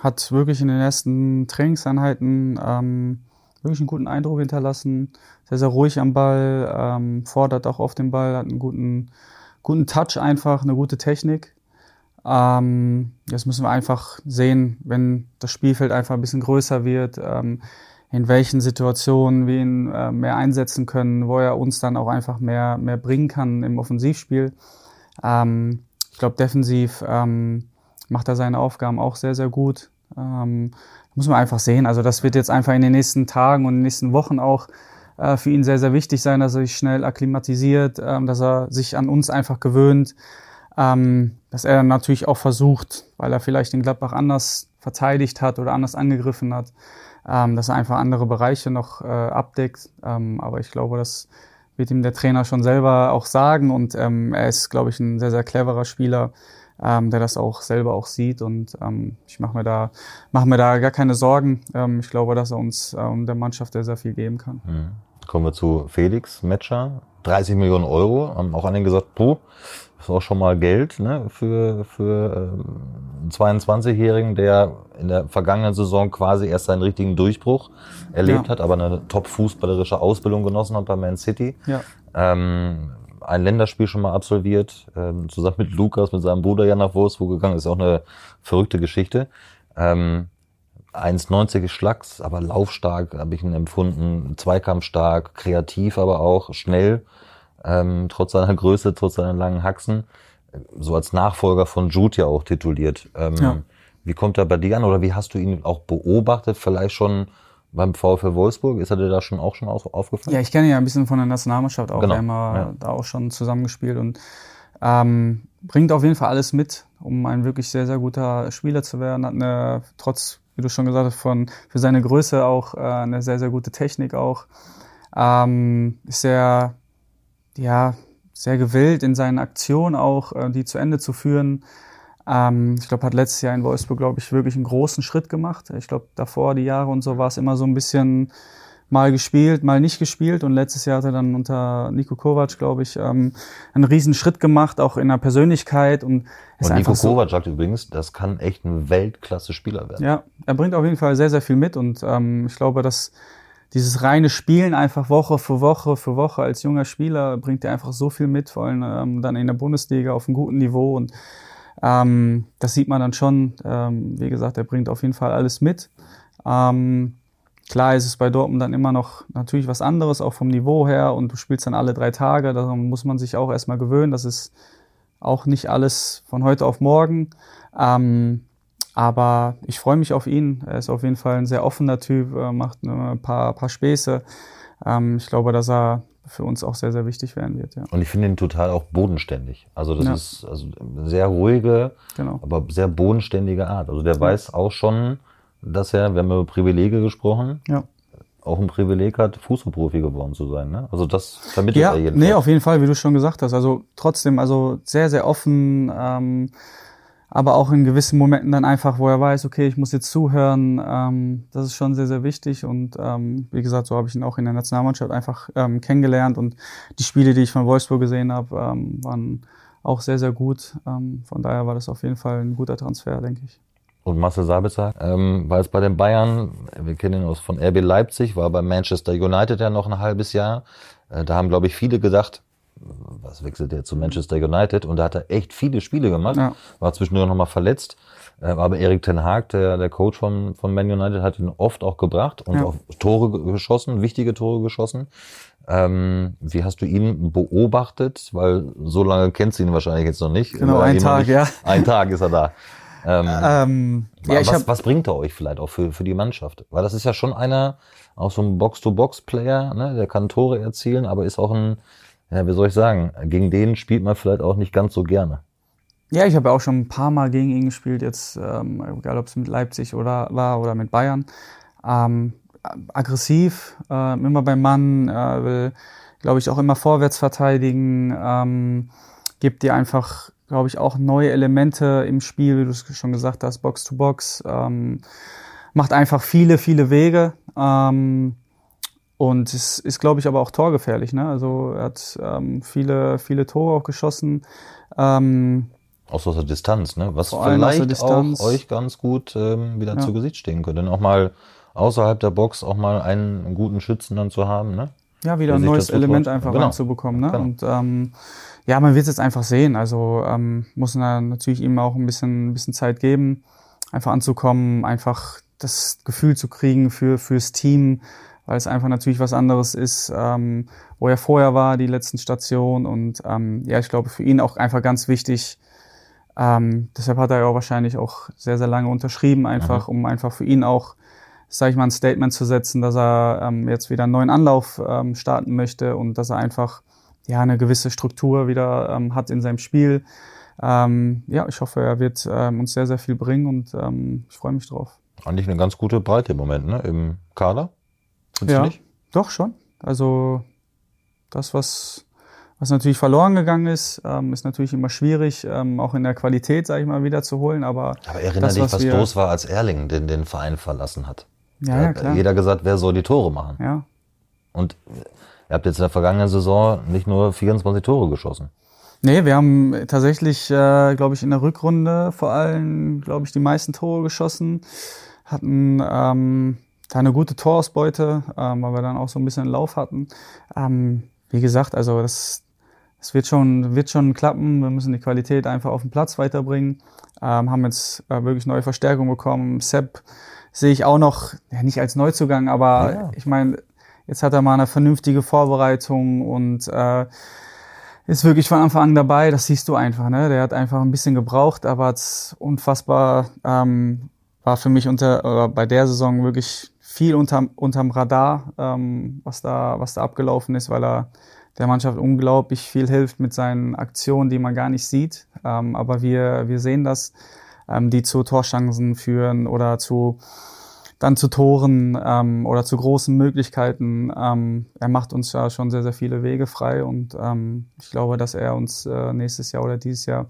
hat wirklich in den ersten Trainingseinheiten ähm, wirklich einen guten Eindruck hinterlassen. Sehr, sehr ruhig am Ball, ähm, fordert auch auf den Ball, hat einen guten, guten Touch einfach, eine gute Technik. Ähm, jetzt müssen wir einfach sehen, wenn das Spielfeld einfach ein bisschen größer wird, ähm, in welchen Situationen wir ihn äh, mehr einsetzen können, wo er uns dann auch einfach mehr, mehr bringen kann im Offensivspiel. Ähm, ich glaube, defensiv ähm, macht er seine Aufgaben auch sehr, sehr gut. Ähm, muss man einfach sehen. Also das wird jetzt einfach in den nächsten Tagen und nächsten Wochen auch äh, für ihn sehr, sehr wichtig sein, dass er sich schnell akklimatisiert, ähm, dass er sich an uns einfach gewöhnt, ähm, dass er natürlich auch versucht, weil er vielleicht den Gladbach anders verteidigt hat oder anders angegriffen hat, ähm, dass er einfach andere Bereiche noch äh, abdeckt. Ähm, aber ich glaube, das wird ihm der Trainer schon selber auch sagen und ähm, er ist, glaube ich, ein sehr, sehr cleverer Spieler, ähm, der das auch selber auch sieht und ähm, ich mache mir da mache mir da gar keine Sorgen. Ähm, ich glaube, dass er uns ähm, der Mannschaft sehr, sehr viel geben kann. Mhm. Kommen wir zu Felix Metscher 30 Millionen Euro. Haben auch an den gesagt, puh, ist auch schon mal Geld ne, für, für ähm, einen 22-Jährigen, der in der vergangenen Saison quasi erst seinen richtigen Durchbruch erlebt Ja. hat, aber eine top-fußballerische Ausbildung genossen hat bei Man City. Ja. Ähm, ein Länderspiel schon mal absolviert, ähm, zusammen mit Lukas, mit seinem Bruder ja nach Wolfsburg gegangen, ist auch eine verrückte Geschichte. Ähm, 1,90 Schlags, aber laufstark habe ich ihn empfunden, zweikampfstark, kreativ, aber auch schnell, ähm, trotz seiner Größe, trotz seiner langen Haxen, so als Nachfolger von Jude ja auch tituliert. Ähm, Ja. Wie kommt er bei dir an oder wie hast du ihn auch beobachtet, vielleicht schon beim VfL Wolfsburg? Ist er dir da schon auch schon auf, aufgefallen? Ja, ich kenne ja ein bisschen von der Nationalmannschaft auch. Genau, Wir haben ja. da auch schon zusammengespielt und ähm, bringt auf jeden Fall alles mit, um ein wirklich sehr, sehr guter Spieler zu werden. Hat eine, trotz, wie du schon gesagt hast, von, für seine Größe auch äh, eine sehr, sehr gute Technik auch. Ähm, ist sehr, ja, sehr gewillt in seinen Aktionen auch, äh, die zu Ende zu führen. Ähm, ich glaube, hat letztes Jahr in Wolfsburg, glaube ich, wirklich einen großen Schritt gemacht. Ich glaube, davor, die Jahre und so, war es immer so ein bisschen mal gespielt, mal nicht gespielt. Und letztes Jahr hat er dann unter Nico Kovac, glaube ich, ähm, einen riesen Schritt gemacht, auch in der Persönlichkeit. Und ist Und Nico so, Kovac sagt übrigens, das kann echt ein Weltklasse-Spieler werden. ja, er bringt auf jeden Fall sehr, sehr viel mit. Und ähm, ich glaube, dass dieses reine Spielen einfach Woche für Woche für Woche als junger Spieler bringt er einfach so viel mit, vor allem ähm, dann in der Bundesliga auf einem guten Niveau. Und ähm, das sieht man dann schon. Ähm, wie gesagt, er bringt auf jeden Fall alles mit. Ähm, klar ist es bei Dortmund dann immer noch natürlich was anderes, auch vom Niveau her. Und du spielst dann alle drei Tage. Daran muss man sich auch erstmal gewöhnen. Das ist auch nicht alles von heute auf morgen. Ähm, aber ich freue mich auf ihn. Er ist auf jeden Fall ein sehr offener Typ, äh, macht ein paar, paar Späße. Ähm, ich glaube, dass er für uns auch sehr, sehr wichtig werden wird. Ja, Und ich finde ihn total auch bodenständig. Also das Ja. ist also eine sehr ruhige, genau. aber sehr bodenständige Art. Also der weiß auch schon, dass er, wir haben über Privilege gesprochen, Ja. auch ein Privileg hat, Fußballprofi geworden zu sein. Ne? Also das vermittelt Ja, er jedenfalls. nee, auf jeden Fall, wie du schon gesagt hast. Also trotzdem, also sehr, sehr offen, ähm, aber auch in gewissen Momenten dann einfach, wo er weiß, okay, ich muss jetzt zuhören. Ähm, das ist schon sehr, sehr wichtig. Und ähm, wie gesagt, so habe ich ihn auch in der Nationalmannschaft einfach ähm, kennengelernt. Und die Spiele, die ich von Wolfsburg gesehen habe, ähm, waren auch sehr, sehr gut. Ähm, von daher war das auf jeden Fall ein guter Transfer, denke ich. Und Marcel Sabitzer ähm, war jetzt bei den Bayern, wir kennen ihn aus von RB Leipzig, war bei Manchester United ja noch ein halbes Jahr. Äh, da haben, glaube ich, viele gedacht, was wechselt der zu Manchester United? Und da hat er echt viele Spiele gemacht, Ja. war zwischendurch nochmal verletzt. Äh, aber Erik Ten Haag, der, der Coach von, von Man United, hat ihn oft auch gebracht und Ja. auch Tore ge- geschossen, wichtige Tore geschossen. Ähm, wie hast du ihn beobachtet? Weil so lange kennst du ihn wahrscheinlich jetzt noch nicht. Genau, War ein Tag, nicht- ja. Ein Tag ist er da. Ähm, Ähm, ja, was, habe was bringt er euch vielleicht auch für, für die Mannschaft? Weil das ist ja schon einer, auch so ein Box-to-Box-Player, ne? der kann Tore erzielen, aber ist auch ein, ja, wie soll ich sagen, gegen den spielt man vielleicht auch nicht ganz so gerne. Ja, ich habe auch schon ein paar Mal gegen ihn gespielt, jetzt, ähm, egal ob es mit Leipzig oder war oder mit Bayern. Ähm, aggressiv, äh, immer beim Mann, äh, will, glaube ich, auch immer vorwärts verteidigen, ähm, gibt dir einfach, glaube ich, auch neue Elemente im Spiel, wie du es schon gesagt hast, Box to Box, ähm, macht einfach viele, viele Wege. Ähm, und es ist, glaube ich, aber auch torgefährlich. Ne? Also er hat ähm, viele, viele Tore auch geschossen. Ähm, Auch so aus der Distanz, ne? Was vielleicht Distanz. auch euch ganz gut ähm, wieder Ja. zu Gesicht stehen könnte. Denn auch mal außerhalb der Box auch mal einen guten Schützen dann zu haben, ne? ja, wieder ein neues. Element einfach Genau. reinzubekommen. Ne? Genau. Und ähm, ja, man wird es jetzt einfach sehen. Also ähm, muss man natürlich ihm auch ein bisschen, ein bisschen Zeit geben, einfach anzukommen, einfach das Gefühl zu kriegen für fürs Team, weil es einfach natürlich was anderes ist, ähm, wo er vorher war, die letzten Stationen. Und ähm, ja, ich glaube für ihn auch einfach ganz wichtig. Ähm, deshalb hat er ja auch wahrscheinlich auch sehr, sehr lange unterschrieben, einfach, um einfach für ihn auch sage ich mal, ein Statement zu setzen, dass er ähm, jetzt wieder einen neuen Anlauf ähm, starten möchte und dass er einfach ja eine gewisse Struktur wieder ähm, hat in seinem Spiel. Ähm, ja, ich hoffe, er wird ähm, uns sehr, sehr viel bringen und ähm, ich freue mich drauf. Eigentlich eine ganz gute Breite im Moment, ne? Im Kader. Findest Ja, doch schon. Also das, was, was natürlich verloren gegangen ist, ähm, ist natürlich immer schwierig, ähm, auch in der Qualität, sage ich mal, wieder zu holen. Aber Aber erinnere das, dich, was was los war, als Erling den, den Verein verlassen hat. ja, ja klar. Jeder gesagt, wer soll die Tore machen? Ja, Und Ihr habt jetzt in der vergangenen Saison nicht nur 24 Tore geschossen. Nee, wir haben tatsächlich, äh, glaube ich, in der Rückrunde vor allem, glaube ich, die meisten Tore geschossen. Hatten ähm, da eine gute Torausbeute, ähm, weil wir dann auch so ein bisschen einen Lauf hatten. Ähm, wie gesagt, also das, das wird schon, wird schon klappen. Wir müssen die Qualität einfach auf den Platz weiterbringen. Ähm, haben jetzt äh, wirklich neue Verstärkung bekommen. Sepp sehe ich auch noch, ja, nicht als Neuzugang, aber ja. ich meine, jetzt hat er mal eine vernünftige Vorbereitung und äh, ist wirklich von Anfang an dabei. Das siehst du einfach. Ne? Der hat einfach ein bisschen gebraucht, aber es unfassbar ähm, war für mich unter oder bei der Saison wirklich viel unterm, unterm Radar, ähm, was da was da abgelaufen ist, weil er der Mannschaft unglaublich viel hilft mit seinen Aktionen, die man gar nicht sieht. Ähm, aber wir wir sehen das, ähm, die zu Torchancen führen oder zu dann zu Toren ähm, oder zu großen Möglichkeiten. Ähm, er macht uns ja schon sehr, sehr viele Wege frei und ähm, ich glaube, dass er uns äh, nächstes Jahr oder dieses Jahr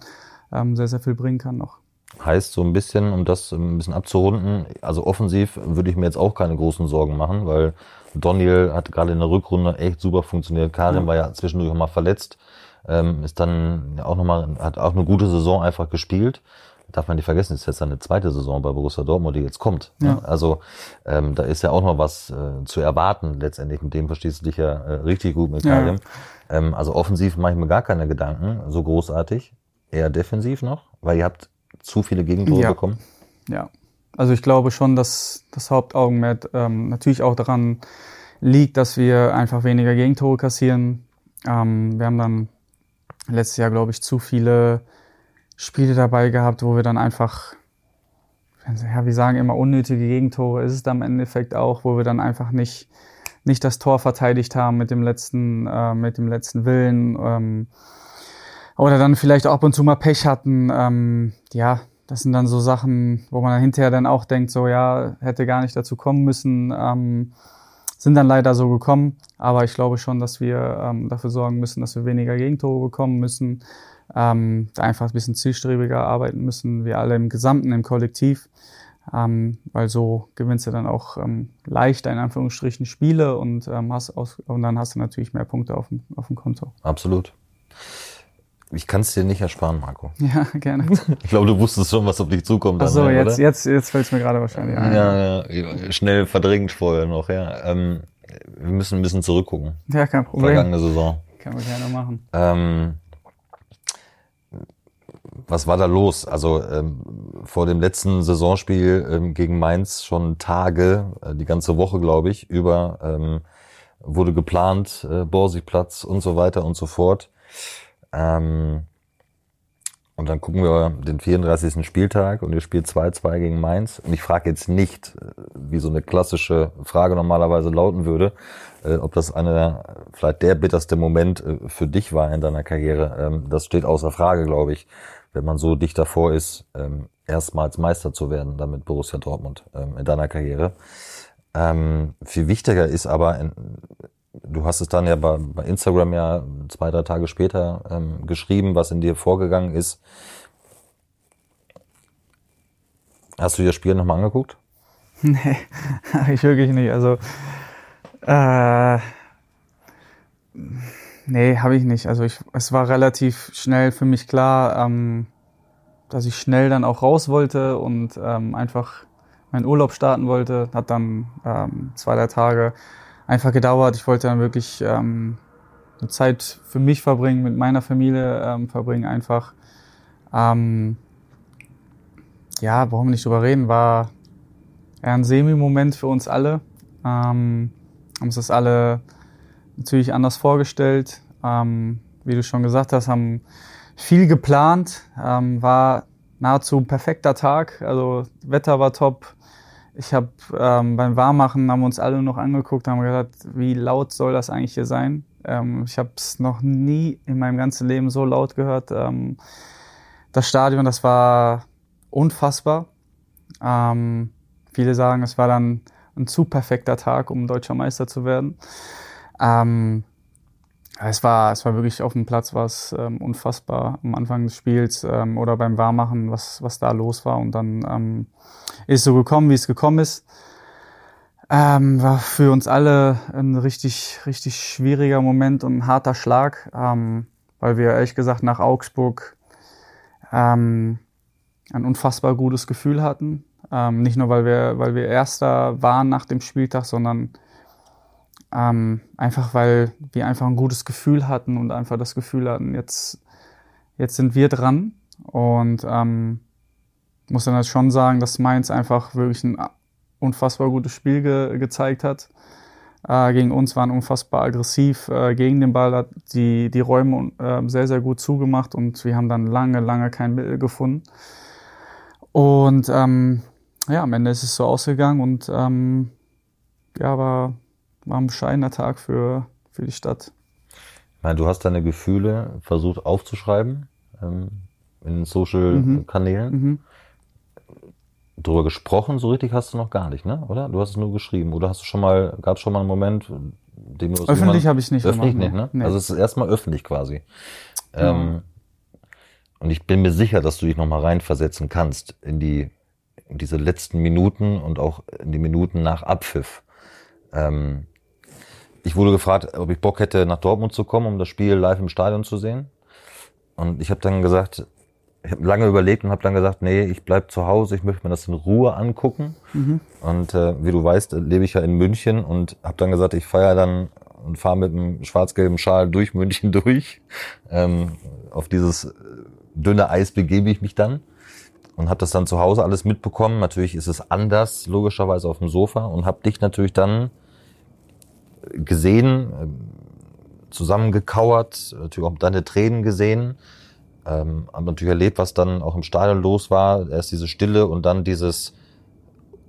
ähm, sehr, sehr viel bringen kann noch. Heißt so ein bisschen, um das ein bisschen abzurunden, also offensiv würde ich mir jetzt auch keine großen Sorgen machen, weil Daniel hat gerade in der Rückrunde echt super funktioniert. Karim ja. war ja zwischendurch auch mal verletzt, ähm, ist dann auch nochmal, hat auch eine gute Saison einfach gespielt darf man nicht vergessen, ist jetzt eine zweite Saison bei Borussia Dortmund, die jetzt kommt. Ne? Ja. Also ähm, da ist ja auch noch was äh, zu erwarten letztendlich. Mit dem verstehst du dich ja äh, richtig gut mit Karim. Ja. Ähm, also offensiv mache ich mir gar keine Gedanken, so großartig. Eher defensiv noch, weil ihr habt zu viele Gegentore ja. bekommen. Ja, also ich glaube schon, dass das Hauptaugenmerk ähm, natürlich auch daran liegt, dass wir einfach weniger Gegentore kassieren. Ähm, wir haben dann letztes Jahr, glaube ich, zu viele Spiele dabei gehabt, wo wir dann einfach, ja, wir sagen immer unnötige Gegentore, ist es dann im Endeffekt auch, wo wir dann einfach nicht, nicht das Tor verteidigt haben mit dem letzten, äh, mit dem letzten Willen. Ähm, oder dann vielleicht auch ab und zu mal Pech hatten. Ähm, ja, das sind dann so Sachen, wo man dann hinterher dann auch denkt, so ja, hätte gar nicht dazu kommen müssen. Ähm, sind dann leider so gekommen. Aber ich glaube schon, dass wir ähm, dafür sorgen müssen, dass wir weniger Gegentore bekommen müssen ähm, einfach ein bisschen zielstrebiger arbeiten müssen, wir alle im Gesamten, im Kollektiv, ähm, weil so gewinnst du dann auch ähm, leichter in Anführungsstrichen Spiele und, ähm, hast aus, und dann hast du natürlich mehr Punkte auf dem, auf dem Konto. Absolut. Ich kann es dir nicht ersparen, Marco. (laughs) Ja, gerne. Ich glaube, du wusstest schon, was auf dich zukommt. Ach so, jetzt, jetzt, jetzt fällt es mir gerade wahrscheinlich ein. Ja, ja, schnell verdrängt vorher noch, ja. Ähm, wir müssen ein bisschen zurückgucken. Ja, kein Problem. Vergangene Saison. Kann man gerne machen. Ähm, was war da los? Also ähm, vor dem letzten Saisonspiel ähm, gegen Mainz schon Tage, äh, die ganze Woche glaube ich, über ähm, wurde geplant, äh, Borsigplatz und so weiter und so fort. Ähm, und dann gucken wir den 34. Spieltag und ihr spielt 2-2 gegen Mainz. Und ich frage jetzt nicht, äh, wie so eine klassische Frage normalerweise lauten würde, äh, ob das eine, vielleicht der bitterste Moment äh, für dich war in deiner Karriere. Ähm, das steht außer Frage, glaube ich wenn man so dicht davor ist, ähm, erstmals Meister zu werden, damit Borussia Dortmund ähm, in deiner Karriere. Viel wichtiger ist aber, du hast es dann ja bei, bei Instagram ja zwei, drei Tage später ähm, geschrieben, was in dir vorgegangen ist. Hast du dir das Spiel nochmal angeguckt? (laughs) Nee, ich wirklich nicht. Also äh, Nee, habe ich nicht. Also ich, es war relativ schnell für mich klar, ähm, dass ich schnell dann auch raus wollte und ähm, einfach meinen Urlaub starten wollte. Hat dann ähm, zwei, drei Tage einfach gedauert. Ich wollte dann wirklich ähm, eine Zeit für mich verbringen, mit meiner Familie ähm, verbringen einfach. Ähm, ja, warum nicht drüber reden, war eher ein Semi-Moment für uns alle. Ähm, haben uns das alle natürlich anders vorgestellt. Ähm, wie du schon gesagt hast, haben viel geplant, ähm, war nahezu perfekter Tag. Also Wetter war top. Ich habe ähm, beim Warmmachen haben wir uns alle noch angeguckt, haben gesagt, wie laut soll das eigentlich hier sein? Ähm, ich habe es noch nie in meinem ganzen Leben so laut gehört. Ähm, das Stadion, das war unfassbar. Ähm, viele sagen, es war dann ein zu perfekter Tag, um deutscher Meister zu werden. Ähm, es war, es war wirklich auf dem Platz was ähm, unfassbar am Anfang des Spiels ähm, oder beim Warmmachen, was, was da los war. Und dann ähm, ist so gekommen, wie es gekommen ist. Ähm, war für uns alle ein richtig, richtig schwieriger Moment und ein harter Schlag, ähm, weil wir ehrlich gesagt nach Augsburg ähm, ein unfassbar gutes Gefühl hatten. Ähm, nicht nur, weil wir, weil wir Erster waren nach dem Spieltag, sondern ähm, einfach, weil wir einfach ein gutes Gefühl hatten und einfach das Gefühl hatten, jetzt, jetzt sind wir dran. Und ähm, muss dann halt schon sagen, dass Mainz einfach wirklich ein unfassbar gutes Spiel ge gezeigt hat. Äh, gegen uns waren unfassbar aggressiv äh, gegen den Ball, hat die, die Räume äh, sehr, sehr gut zugemacht und wir haben dann lange, lange kein Mittel gefunden. Und ähm, ja, am Ende ist es so ausgegangen und ähm, ja, war, war ein bescheidener Tag für, für die Stadt. Ich meine, du hast deine Gefühle versucht aufzuschreiben ähm, in Social-Kanälen. Mhm. Mhm drüber gesprochen, so richtig hast du noch gar nicht, ne? Oder? Du hast es nur geschrieben. Oder hast du schon mal, gab es schon mal einen Moment, dem du Öffentlich habe ich nicht Öffentlich gemacht, nicht, ne? Nee. Also es ist erstmal öffentlich quasi. Ja. Ähm, und ich bin mir sicher, dass du dich nochmal reinversetzen kannst in die, in diese letzten Minuten und auch in die Minuten nach Abpfiff. Ähm, ich wurde gefragt, ob ich Bock hätte, nach Dortmund zu kommen, um das Spiel live im Stadion zu sehen. Und ich habe dann gesagt, ich habe lange überlegt und habe dann gesagt, nee, ich bleib zu Hause, ich möchte mir das in Ruhe angucken. Mhm. Und äh, wie du weißt, lebe ich ja in München und habe dann gesagt, ich feiere dann und fahre mit einem schwarz-gelben Schal durch München (laughs) durch. Ähm, auf dieses dünne Eis begebe ich mich dann und habe das dann zu Hause alles mitbekommen. Natürlich ist es anders, logischerweise auf dem Sofa und habe dich natürlich dann gesehen, zusammengekauert, natürlich auch deine Tränen gesehen ähm, haben natürlich erlebt, was dann auch im Stadion los war. Erst diese Stille und dann dieses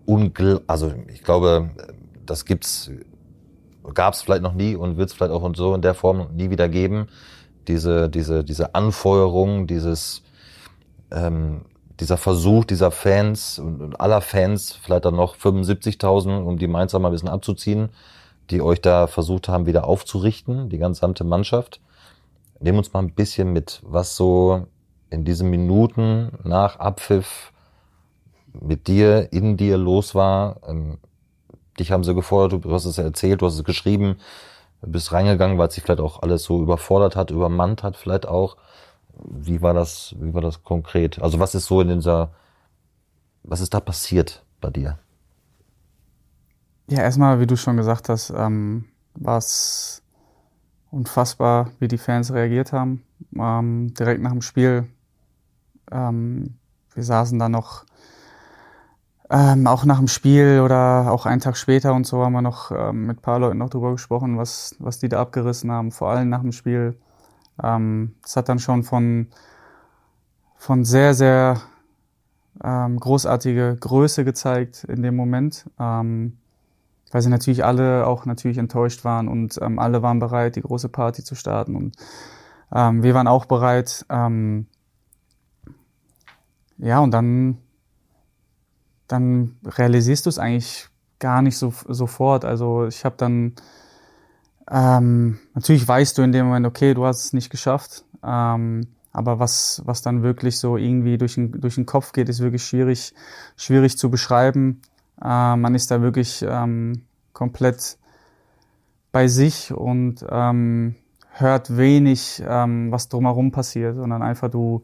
Ungl also ich glaube, das gibt's, gab's vielleicht noch nie und wird's vielleicht auch so in der Form nie wieder geben. Diese, diese, diese Anfeuerung, dieses, ähm, dieser Versuch dieser Fans und aller Fans, vielleicht dann noch 75.000, um die Mainzer mal ein bisschen abzuziehen, die euch da versucht haben, wieder aufzurichten, die gesamte Mannschaft. Nehmen uns mal ein bisschen mit, was so in diesen Minuten nach Abpfiff mit dir, in dir los war. Ähm, dich haben sie gefordert, du hast es erzählt, du hast es geschrieben, bist reingegangen, weil es sich vielleicht auch alles so überfordert hat, übermannt hat vielleicht auch. Wie war das, wie war das konkret? Also was ist so in dieser, was ist da passiert bei dir? Ja, erstmal, wie du schon gesagt hast, ähm, war es unfassbar, wie die Fans reagiert haben. Ähm, direkt nach dem Spiel, ähm, wir saßen da noch, ähm, auch nach dem Spiel oder auch einen Tag später und so haben wir noch ähm, mit ein paar Leuten noch drüber gesprochen, was, was die da abgerissen haben, vor allem nach dem Spiel. Ähm, das hat dann schon von, von sehr, sehr ähm, großartige Größe gezeigt in dem Moment. Ähm, weil sie natürlich alle auch natürlich enttäuscht waren und ähm, alle waren bereit, die große Party zu starten und ähm, wir waren auch bereit. Ähm, ja, und dann, dann realisierst du es eigentlich gar nicht so, sofort. Also ich habe dann, ähm, natürlich weißt du in dem Moment, okay, du hast es nicht geschafft, ähm, aber was, was dann wirklich so irgendwie durch den, durch den Kopf geht, ist wirklich schwierig, schwierig zu beschreiben. Äh, man ist da wirklich ähm, komplett bei sich und ähm, hört wenig, ähm, was drumherum passiert, sondern einfach du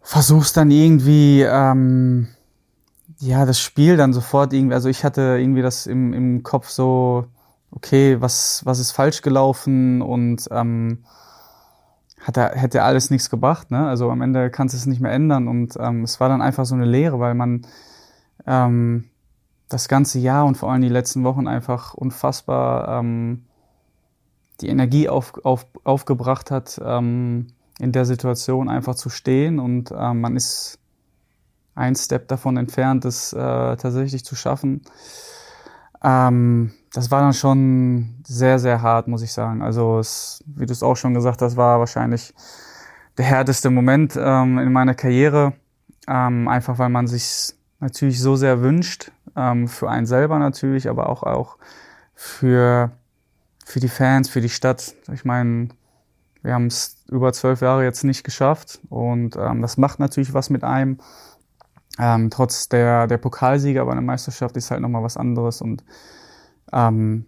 versuchst dann irgendwie ähm, ja das Spiel dann sofort irgendwie, also ich hatte irgendwie das im, im Kopf so, okay, was, was ist falsch gelaufen und ähm, hat er, hätte alles nichts gebracht, ne? Also am Ende kannst du es nicht mehr ändern und ähm, es war dann einfach so eine Lehre, weil man ähm, das ganze Jahr und vor allem die letzten Wochen einfach unfassbar ähm, die Energie auf, auf, aufgebracht hat, ähm, in der Situation einfach zu stehen und ähm, man ist ein Step davon entfernt, das äh, tatsächlich zu schaffen. Ähm, das war dann schon sehr, sehr hart, muss ich sagen. Also, es, wie du es auch schon gesagt hast, war wahrscheinlich der härteste Moment ähm, in meiner Karriere. Ähm, einfach weil man sich natürlich so sehr wünscht, ähm, für einen selber natürlich, aber auch, auch für, für die Fans, für die Stadt. Ich meine, wir haben es über zwölf Jahre jetzt nicht geschafft und ähm, das macht natürlich was mit einem. ähm, trotz der, der Pokalsieger, aber eine Meisterschaft ist halt nochmal was anderes und ähm,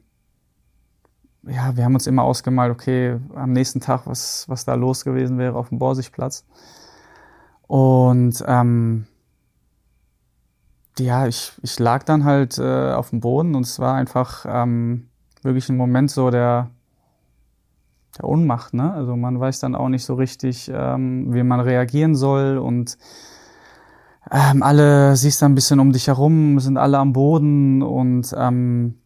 ja, wir haben uns immer ausgemalt, okay, am nächsten Tag, was, was da los gewesen wäre auf dem Borsigplatz. Und ähm, ja, ich, ich lag dann halt äh, auf dem Boden und es war einfach ähm, wirklich ein Moment so der, der Ohnmacht. Ne? Also man weiß dann auch nicht so richtig, ähm, wie man reagieren soll und ähm, alle siehst dann ein bisschen um dich herum, sind alle am Boden und ähm,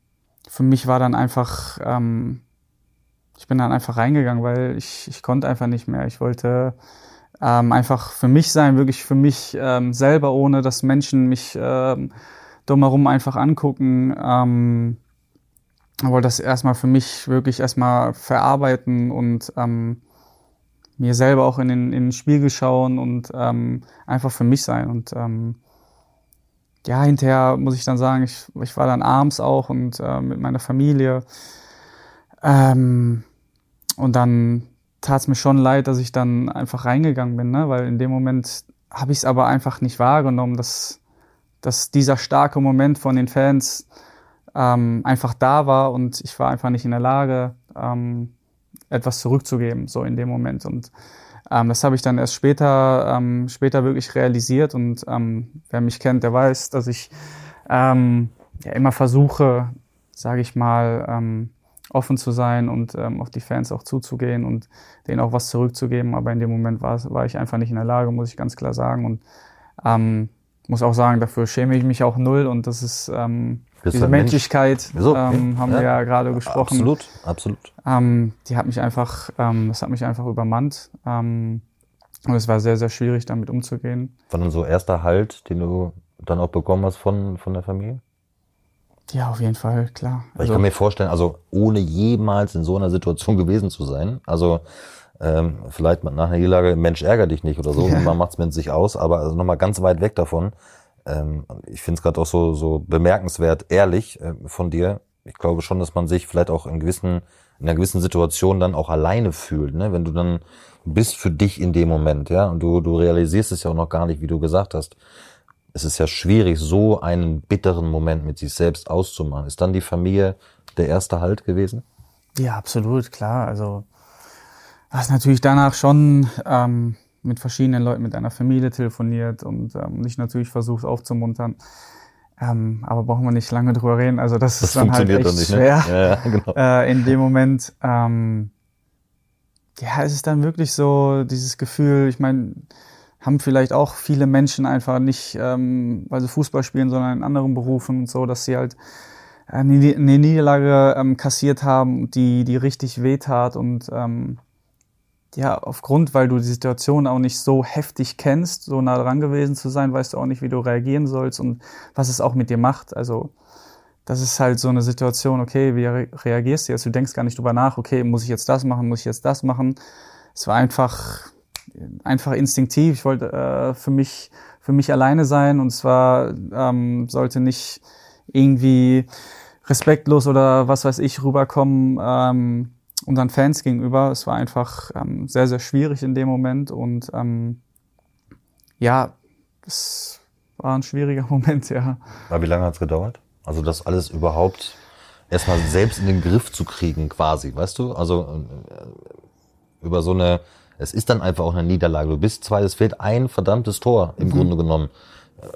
für mich war dann einfach, ähm, ich bin dann einfach reingegangen, weil ich, ich konnte einfach nicht mehr. Ich wollte ähm, einfach für mich sein, wirklich für mich ähm, selber, ohne dass Menschen mich ähm, drumherum einfach angucken. Ähm, wollte das erstmal für mich wirklich erstmal verarbeiten und ähm, mir selber auch in den, in den Spiegel schauen und ähm, einfach für mich sein. Und ähm, ja, hinterher muss ich dann sagen, ich, ich war dann abends auch und äh, mit meiner Familie. Ähm, und dann tat es mir schon leid, dass ich dann einfach reingegangen bin, ne? weil in dem Moment habe ich es aber einfach nicht wahrgenommen, dass, dass dieser starke Moment von den Fans ähm, einfach da war und ich war einfach nicht in der Lage, ähm, etwas zurückzugeben, so in dem Moment. Und ähm, das habe ich dann erst später, ähm, später wirklich realisiert. Und ähm, wer mich kennt, der weiß, dass ich ähm, ja immer versuche, sage ich mal, ähm, offen zu sein und ähm, auf die Fans auch zuzugehen und denen auch was zurückzugeben. Aber in dem Moment war, war ich einfach nicht in der Lage, muss ich ganz klar sagen. Und ähm, muss auch sagen, dafür schäme ich mich auch null. Und das ist ähm, diese Menschlichkeit, so, ähm, haben ja. wir ja gerade gesprochen. Absolut, absolut. Ähm, die hat mich einfach, ähm, das hat mich einfach übermannt. Ähm, und es war sehr, sehr schwierig, damit umzugehen. War dann so erster Halt, den du dann auch bekommen hast von, von der Familie? Ja, auf jeden Fall, klar. Also, ich kann mir vorstellen, also ohne jemals in so einer Situation (laughs) gewesen zu sein, also ähm, vielleicht nach einer Niederlage, Mensch, ärger dich nicht oder so, (laughs) ja. man macht's mit sich aus, aber also nochmal ganz weit weg davon, ähm, ich finde es gerade auch so, so bemerkenswert ehrlich äh, von dir. Ich glaube schon, dass man sich vielleicht auch in gewissen, in einer gewissen Situation dann auch alleine fühlt, ne? Wenn du dann bist für dich in dem Moment, ja, und du, du realisierst es ja auch noch gar nicht, wie du gesagt hast. Es ist ja schwierig, so einen bitteren Moment mit sich selbst auszumachen. Ist dann die Familie der erste Halt gewesen? Ja, absolut, klar. Also, was natürlich danach schon ähm, mit verschiedenen Leuten, mit einer Familie telefoniert und ähm, mich natürlich versucht aufzumuntern. Ähm, aber brauchen wir nicht lange drüber reden. Also das, das ist dann halt echt nicht, ne? schwer ne? ja, ja, genau. (laughs) äh, in dem Moment. Ähm, ja, es ist dann wirklich so dieses Gefühl, ich meine, haben vielleicht auch viele Menschen einfach nicht, ähm, weil sie Fußball spielen, sondern in anderen Berufen und so, dass sie halt eine Niederlage ähm, kassiert haben, die, die richtig wehtat und ähm, ja, aufgrund, weil du die Situation auch nicht so heftig kennst, so nah dran gewesen zu sein, weißt du auch nicht, wie du reagieren sollst und was es auch mit dir macht. Also, das ist halt so eine Situation, okay, wie reagierst du jetzt? Du denkst gar nicht drüber nach, okay, muss ich jetzt das machen, muss ich jetzt das machen? Es war einfach, einfach instinktiv. Ich wollte äh, für mich, für mich alleine sein und zwar ähm, sollte nicht irgendwie respektlos oder was weiß ich rüberkommen, ähm, unseren Fans gegenüber. Es war einfach ähm, sehr, sehr schwierig in dem Moment und ähm, ja, es war ein schwieriger (laughs) Moment, ja. Aber wie lange hat's gedauert? Also das alles überhaupt erstmal selbst in den Griff zu kriegen, quasi, weißt du? Also äh, über so eine, es ist dann einfach auch eine Niederlage. Du bist zwar, es fehlt ein verdammtes Tor im mhm. Grunde genommen.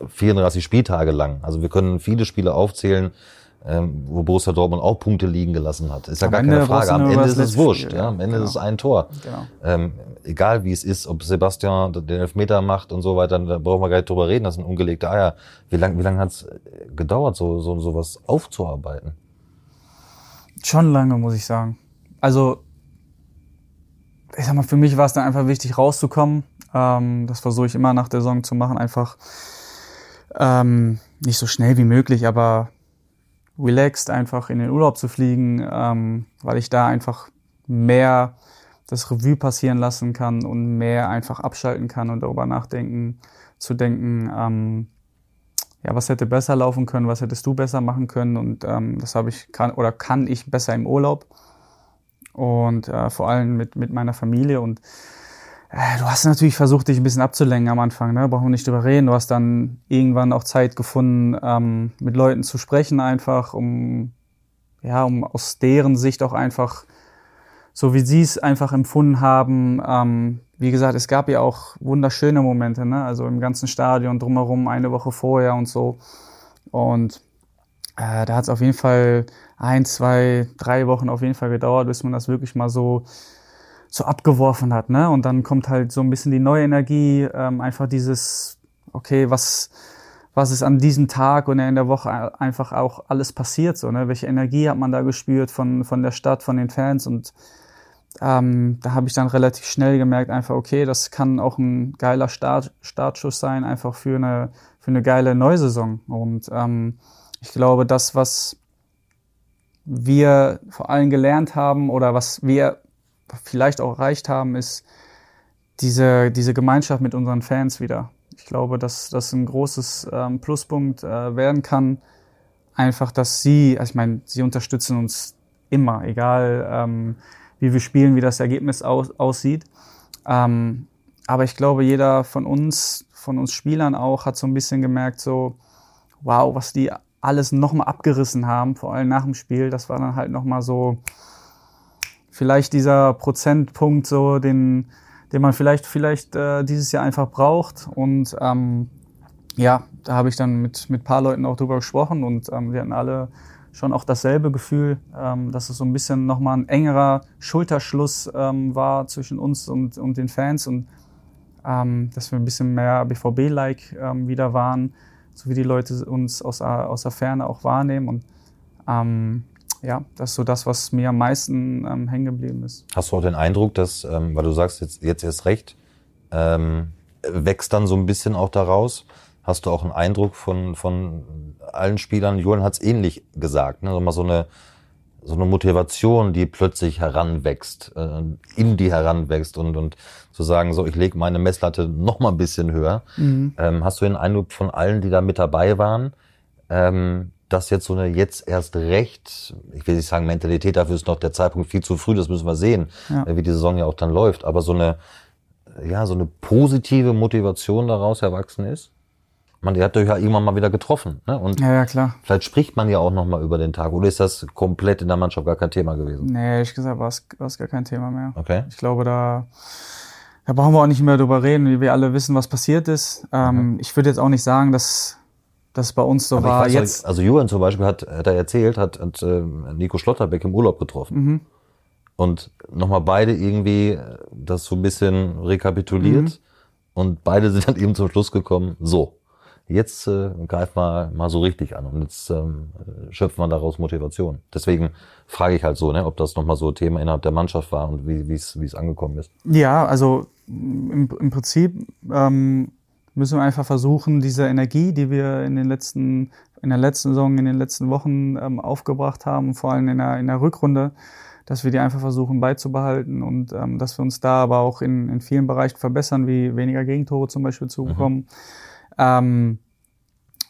34 Spieltage lang. Also wir können viele Spiele aufzählen, ähm, wo Borussia Dortmund auch Punkte liegen gelassen hat. Ist ja gar Ende keine Frage. Am Ende ist es wurscht. Spiel, ja. Am Ende genau. ist es ein Tor. Genau. Ähm, egal wie es ist, ob Sebastian den Elfmeter macht und so weiter, da brauchen wir gar nicht drüber reden. Das sind ungelegte Eier. Wie lange wie lang hat es gedauert, so, so sowas aufzuarbeiten? Schon lange, muss ich sagen. Also ich sag mal, für mich war es dann einfach wichtig, rauszukommen. Ähm, das versuche ich immer nach der Saison zu machen. Einfach ähm, nicht so schnell wie möglich, aber relaxed einfach in den Urlaub zu fliegen, ähm, weil ich da einfach mehr das Revue passieren lassen kann und mehr einfach abschalten kann und darüber nachdenken, zu denken, ähm, ja, was hätte besser laufen können, was hättest du besser machen können und ähm, das habe ich kann oder kann ich besser im Urlaub und äh, vor allem mit mit meiner Familie und Äh, du hast natürlich versucht, dich ein bisschen abzulenken am Anfang, ne? Brauchen wir nicht drüber reden. Du hast dann irgendwann auch Zeit gefunden, ähm, mit Leuten zu sprechen, einfach, um ja, um aus deren Sicht auch einfach, so wie sie es einfach empfunden haben, ähm, wie gesagt, es gab ja auch wunderschöne Momente, ne? Also im ganzen Stadion drumherum, eine Woche vorher und so. Und äh, da hat es auf jeden Fall ein, zwei, drei Wochen auf jeden Fall gedauert, bis man das wirklich mal so so abgeworfen hat, ne? Und dann kommt halt so ein bisschen die neue Energie, ähm, einfach dieses, okay, was was ist an diesem Tag und in der Woche einfach auch alles passiert, so, ne? Welche Energie hat man da gespürt von von der Stadt, von den Fans und ähm, da habe ich dann relativ schnell gemerkt, einfach, okay, das kann auch ein geiler Start, Startschuss sein, einfach für eine, für eine geile Neusaison. Und ähm, ich glaube, das, was wir vor allem gelernt haben oder was wir vielleicht auch erreicht haben, ist diese, diese Gemeinschaft mit unseren Fans wieder. Ich glaube, dass das ein großes ähm, Pluspunkt äh, werden kann. Einfach, dass sie, also ich meine, sie unterstützen uns immer, egal ähm, wie wir spielen, wie das Ergebnis aus, aussieht. Ähm, aber ich glaube, jeder von uns, von uns Spielern auch, hat so ein bisschen gemerkt, so, wow, was die alles nochmal abgerissen haben, vor allem nach dem Spiel. Das war dann halt nochmal so, vielleicht dieser Prozentpunkt, so, den, den man vielleicht, vielleicht äh, dieses Jahr einfach braucht. Und ähm, ja, da habe ich dann mit, mit paar Leuten auch drüber gesprochen und ähm, wir hatten alle schon auch dasselbe Gefühl, ähm, dass es so ein bisschen nochmal ein engerer Schulterschluss ähm, war zwischen uns und, und den Fans und ähm, dass wir ein bisschen mehr BVB-like ähm, wieder waren, so wie die Leute uns aus, aus der Ferne auch wahrnehmen. Und ähm, ja, das ist so das, was mir am meisten ähm, hängen geblieben ist. Hast du auch den Eindruck, dass, ähm, weil du sagst jetzt, jetzt erst recht, ähm, wächst dann so ein bisschen auch daraus, hast du auch einen Eindruck von, von allen Spielern, Julian hat es ähnlich gesagt, ne? mal so eine, so eine Motivation, die plötzlich heranwächst, äh, in die heranwächst und, und zu sagen, so ich lege meine Messlatte noch mal ein bisschen höher. Mhm. Ähm, hast du den Eindruck von allen, die da mit dabei waren, ähm, dass jetzt so eine jetzt erst recht, ich will nicht sagen Mentalität, dafür ist noch der Zeitpunkt viel zu früh, das müssen wir sehen, ja. wie die Saison ja auch dann läuft, aber so eine, ja, so eine positive Motivation daraus erwachsen ist? Man, die hat euch ja irgendwann mal wieder getroffen. Ne? Und ja, ja, klar. Vielleicht spricht man ja auch noch mal über den Tag. Oder ist das komplett in der Mannschaft gar kein Thema gewesen? Nee, ehrlich gesagt war es, war es gar kein Thema mehr. Okay. Ich glaube, da, da brauchen wir auch nicht mehr drüber reden, wie wir alle wissen, was passiert ist. Ähm, mhm. Ich würde jetzt auch nicht sagen, dass das bei uns so Aber war. Jetzt also Julian zum Beispiel hat, hat er erzählt, hat, hat äh, Nico Schlotterbeck im Urlaub getroffen. Mhm. Und nochmal beide irgendwie das so ein bisschen rekapituliert. Mhm. Und beide (laughs) sind dann eben zum Schluss gekommen, so, jetzt äh, greift man mal so richtig an und jetzt ähm, schöpft man daraus Motivation. Deswegen frage ich halt so, ne, ob das nochmal so Thema innerhalb der Mannschaft war und wie es wie es angekommen ist. Ja, also im, im Prinzip ähm, müssen wir einfach versuchen, diese Energie, die wir in den letzten in der letzten Saison, in den letzten Wochen ähm, aufgebracht haben, vor allem in der, in der Rückrunde, dass wir die einfach versuchen beizubehalten und ähm, dass wir uns da aber auch in, in vielen Bereichen verbessern, wie weniger Gegentore zum Beispiel zu bekommen. Mhm ähm,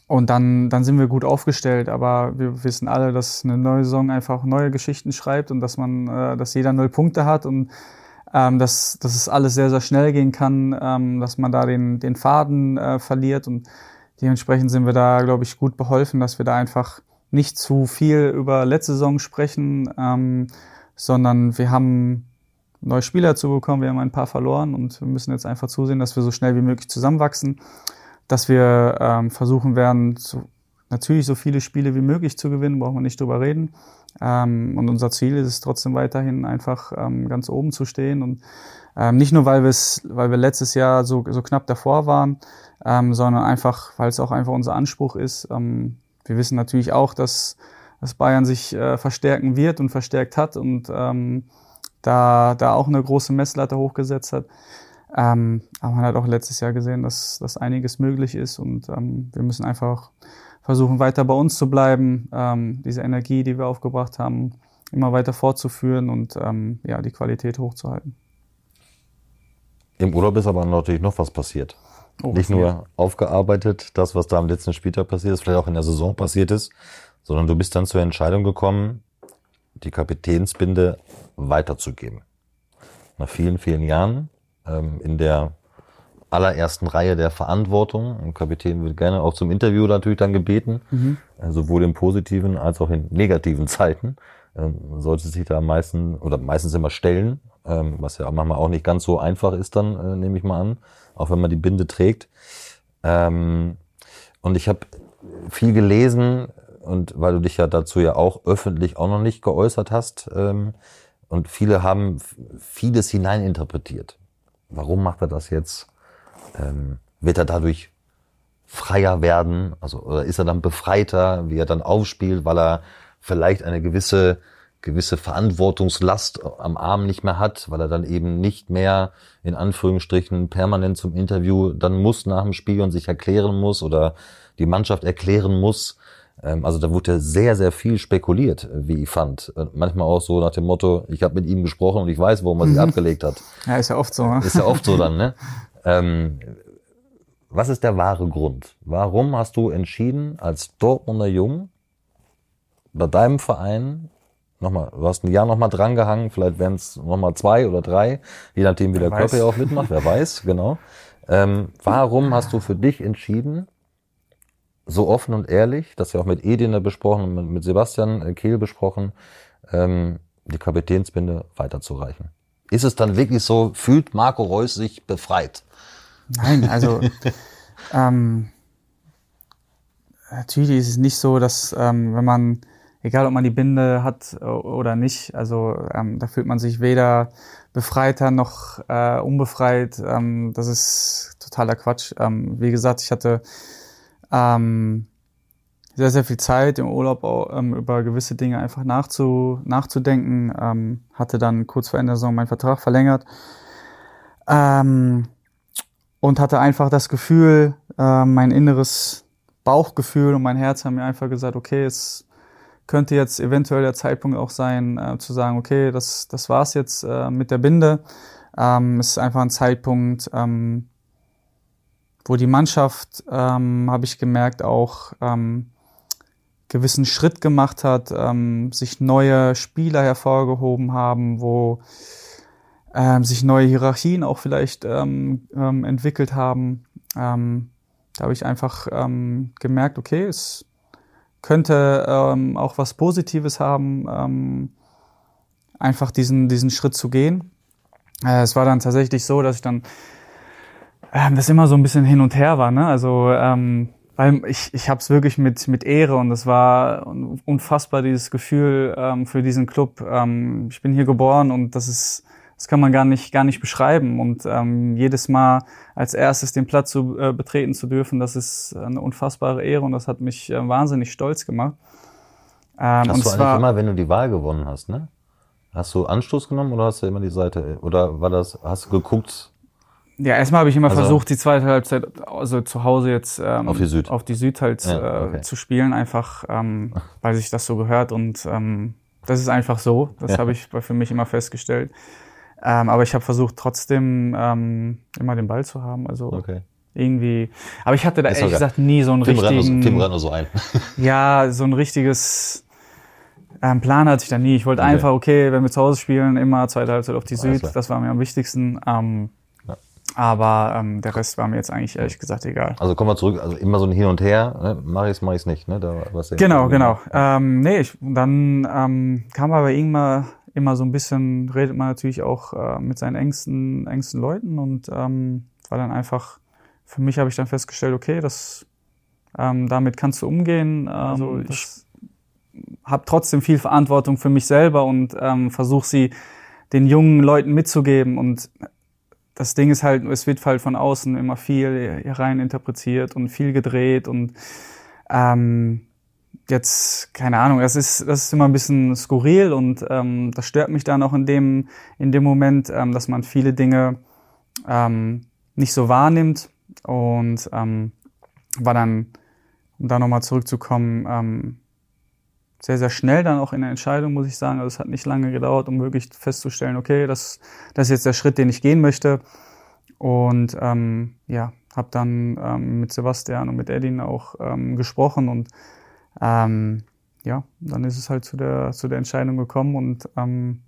und dann, dann sind wir gut aufgestellt, aber wir wissen alle, dass eine neue Saison einfach neue Geschichten schreibt und dass man, äh, dass jeder null Punkte hat und ähm, dass, dass es alles sehr, sehr schnell gehen kann, ähm, dass man da den, den Faden äh, verliert und dementsprechend sind wir da, glaube ich, gut beholfen, dass wir da einfach nicht zu viel über letzte Saison sprechen, ähm, sondern wir haben neue Spieler zu bekommen, wir haben ein paar verloren und wir müssen jetzt einfach zusehen, dass wir so schnell wie möglich zusammenwachsen dass wir ähm, versuchen werden, so, natürlich so viele Spiele wie möglich zu gewinnen, brauchen wir nicht drüber reden. Ähm, und unser Ziel ist es trotzdem weiterhin einfach ähm, ganz oben zu stehen und ähm, nicht nur, weil weil wir letztes Jahr so, so knapp davor waren, ähm, sondern einfach, weil es auch einfach unser Anspruch ist. Ähm, wir wissen natürlich auch, dass, dass Bayern sich äh, verstärken wird und verstärkt hat und ähm, da, da auch eine große Messlatte hochgesetzt hat. Aber man hat auch letztes Jahr gesehen, dass, dass einiges möglich ist und wir müssen einfach versuchen, weiter bei uns zu bleiben, ähm, diese Energie, die wir aufgebracht haben, immer weiter fortzuführen und ähm, ja, die Qualität hochzuhalten. Im Urlaub ist aber natürlich noch was passiert. Oh, Nicht nur ja. aufgearbeitet, das, was da am letzten Spieltag passiert ist, vielleicht auch in der Saison passiert ist, sondern du bist dann zur Entscheidung gekommen, die Kapitänsbinde weiterzugeben. Nach vielen, vielen Jahren ähm, in der allerersten Reihe der Verantwortung. Ein Kapitän wird gerne auch zum Interview natürlich dann gebeten, mhm. äh, sowohl in positiven als auch in negativen Zeiten. Ähm, sollte sich da meistens oder meistens immer stellen, ähm, was ja manchmal auch nicht ganz so einfach ist, dann äh, nehme ich mal an, auch wenn man die Binde trägt. Ähm, und ich habe viel gelesen und weil du dich ja dazu ja auch öffentlich auch noch nicht geäußert hast und viele haben vieles hineininterpretiert. Warum macht er das jetzt? Ähm, wird er dadurch freier werden? Also oder ist er dann befreiter, wie er dann aufspielt, weil er vielleicht eine gewisse gewisse Verantwortungslast am Arm nicht mehr hat, weil er dann eben nicht mehr in Anführungsstrichen permanent zum Interview dann muss nach dem Spiel und sich erklären muss oder die Mannschaft erklären muss. Ähm, also da wurde sehr, sehr viel spekuliert, wie ich fand. Manchmal auch so nach dem Motto, ich habe mit ihm gesprochen und ich weiß, warum er sich mhm. abgelegt hat. Ja, ist ja oft so. Ne? Ist ja oft so dann, ne? (laughs) Ähm, was ist der wahre Grund? Warum hast du entschieden, als Dortmunder Jung bei deinem Verein nochmal, du hast ein Jahr nochmal drangehangen, vielleicht wären es nochmal zwei oder drei, je nachdem, wie wer der weiß. Körper ja auch mitmacht, wer weiß, (laughs) genau. Ähm, warum hast du für dich entschieden, so offen und ehrlich, das ja auch mit Edin besprochen und mit Sebastian äh, Kehl besprochen, ähm, die Kapitänsbinde weiterzureichen? Ist es dann wirklich so, fühlt Marco Reus sich befreit? Nein, also (laughs) ähm, natürlich ist es nicht so, dass ähm, wenn man egal ob man die Binde hat äh, oder nicht. Also ähm, da fühlt man sich weder befreiter noch äh, unbefreit. Ähm, das ist totaler Quatsch. Ähm, wie gesagt, ich hatte ähm, sehr, sehr viel Zeit im Urlaub auch, ähm, über gewisse Dinge einfach nachzu, nachzudenken. Ähm, hatte dann kurz vor Ende der Saison meinen Vertrag verlängert. Ähm, und hatte einfach das Gefühl, äh, mein inneres Bauchgefühl und mein Herz haben mir einfach gesagt, okay, es könnte jetzt eventuell der Zeitpunkt auch sein, äh, zu sagen, okay, das, das war's jetzt äh, mit der Binde. Ähm, es ist einfach ein Zeitpunkt, ähm, wo die Mannschaft, ähm, habe ich gemerkt, auch ähm, gewissen Schritt gemacht hat, ähm, sich neue Spieler hervorgehoben haben, wo ähm, sich neue Hierarchien auch vielleicht ähm, ähm, entwickelt haben. Ähm, da habe ich einfach ähm, gemerkt, okay, es könnte ähm, auch was Positives haben, ähm, einfach diesen, diesen Schritt zu gehen. Äh, es war dann tatsächlich so, dass ich dann ähm, das immer so ein bisschen hin und her war. Ne? Also ähm, weil ich, ich habe es wirklich mit, mit Ehre und es war unfassbar dieses Gefühl ähm, für diesen Club. Ähm, ich bin hier geboren und das ist das kann man gar nicht, gar nicht beschreiben. Und ähm, jedes Mal als erstes den Platz zu, äh, betreten zu dürfen, das ist eine unfassbare Ehre und das hat mich äh, wahnsinnig stolz gemacht. Ähm, hast und du eigentlich immer, wenn du die Wahl gewonnen hast, ne? Hast du Anstoß genommen oder hast du immer die Seite, oder war das, hast du geguckt? Ja, erstmal habe ich immer also, versucht, die zweite Halbzeit, also zu Hause jetzt ähm, auf die Süd, auf die Süd halt ja, okay. äh, zu spielen, einfach ähm, (laughs) weil sich das so gehört und ähm, das ist einfach so. Das ja. habe ich für mich immer festgestellt. Ähm, aber ich habe versucht, trotzdem ähm, immer den Ball zu haben. Also okay. irgendwie. Aber ich hatte da ehrlich gesagt nie so einen Tim richtigen. Tim rennt nur so ein. (laughs) ja, so ein richtiges ähm, Plan hatte ich da nie. Ich wollte okay. einfach, okay, wenn wir zu Hause spielen, immer zweite Halbzeit auf die Süd. Das war mir am wichtigsten. Ähm, ja. Aber ähm, der Rest war mir jetzt eigentlich ehrlich gesagt egal. Also kommen wir zurück, also immer so ein Hin und Her, ne? mach ich's, mach ich's nicht, ne? Da, was genau, genau. Ähm, nee, ich, dann ähm, kam aber irgendwann immer so ein bisschen redet man natürlich auch äh, mit seinen engsten, engsten Leuten und ähm, war dann einfach, für mich habe ich dann festgestellt, okay, das, ähm, damit kannst du umgehen. Ähm, also ich habe trotzdem viel Verantwortung für mich selber und ähm, versuche sie den jungen Leuten mitzugeben und das Ding ist halt, es wird halt von außen immer viel rein interpretiert und viel gedreht und ähm, jetzt, keine Ahnung, das ist, das ist immer ein bisschen skurril und ähm, das stört mich dann auch in dem, in dem Moment, ähm, dass man viele Dinge ähm, nicht so wahrnimmt und ähm, war dann, um da nochmal zurückzukommen, ähm, sehr, sehr schnell dann auch in der Entscheidung, muss ich sagen. Also es hat nicht lange gedauert, um wirklich festzustellen, okay, das, das ist jetzt der Schritt, den ich gehen möchte. Und ähm, ja, habe dann ähm, mit Sebastian und mit Edin auch ähm, gesprochen und ähm, ja, dann ist es halt zu der, zu der Entscheidung gekommen und ähm,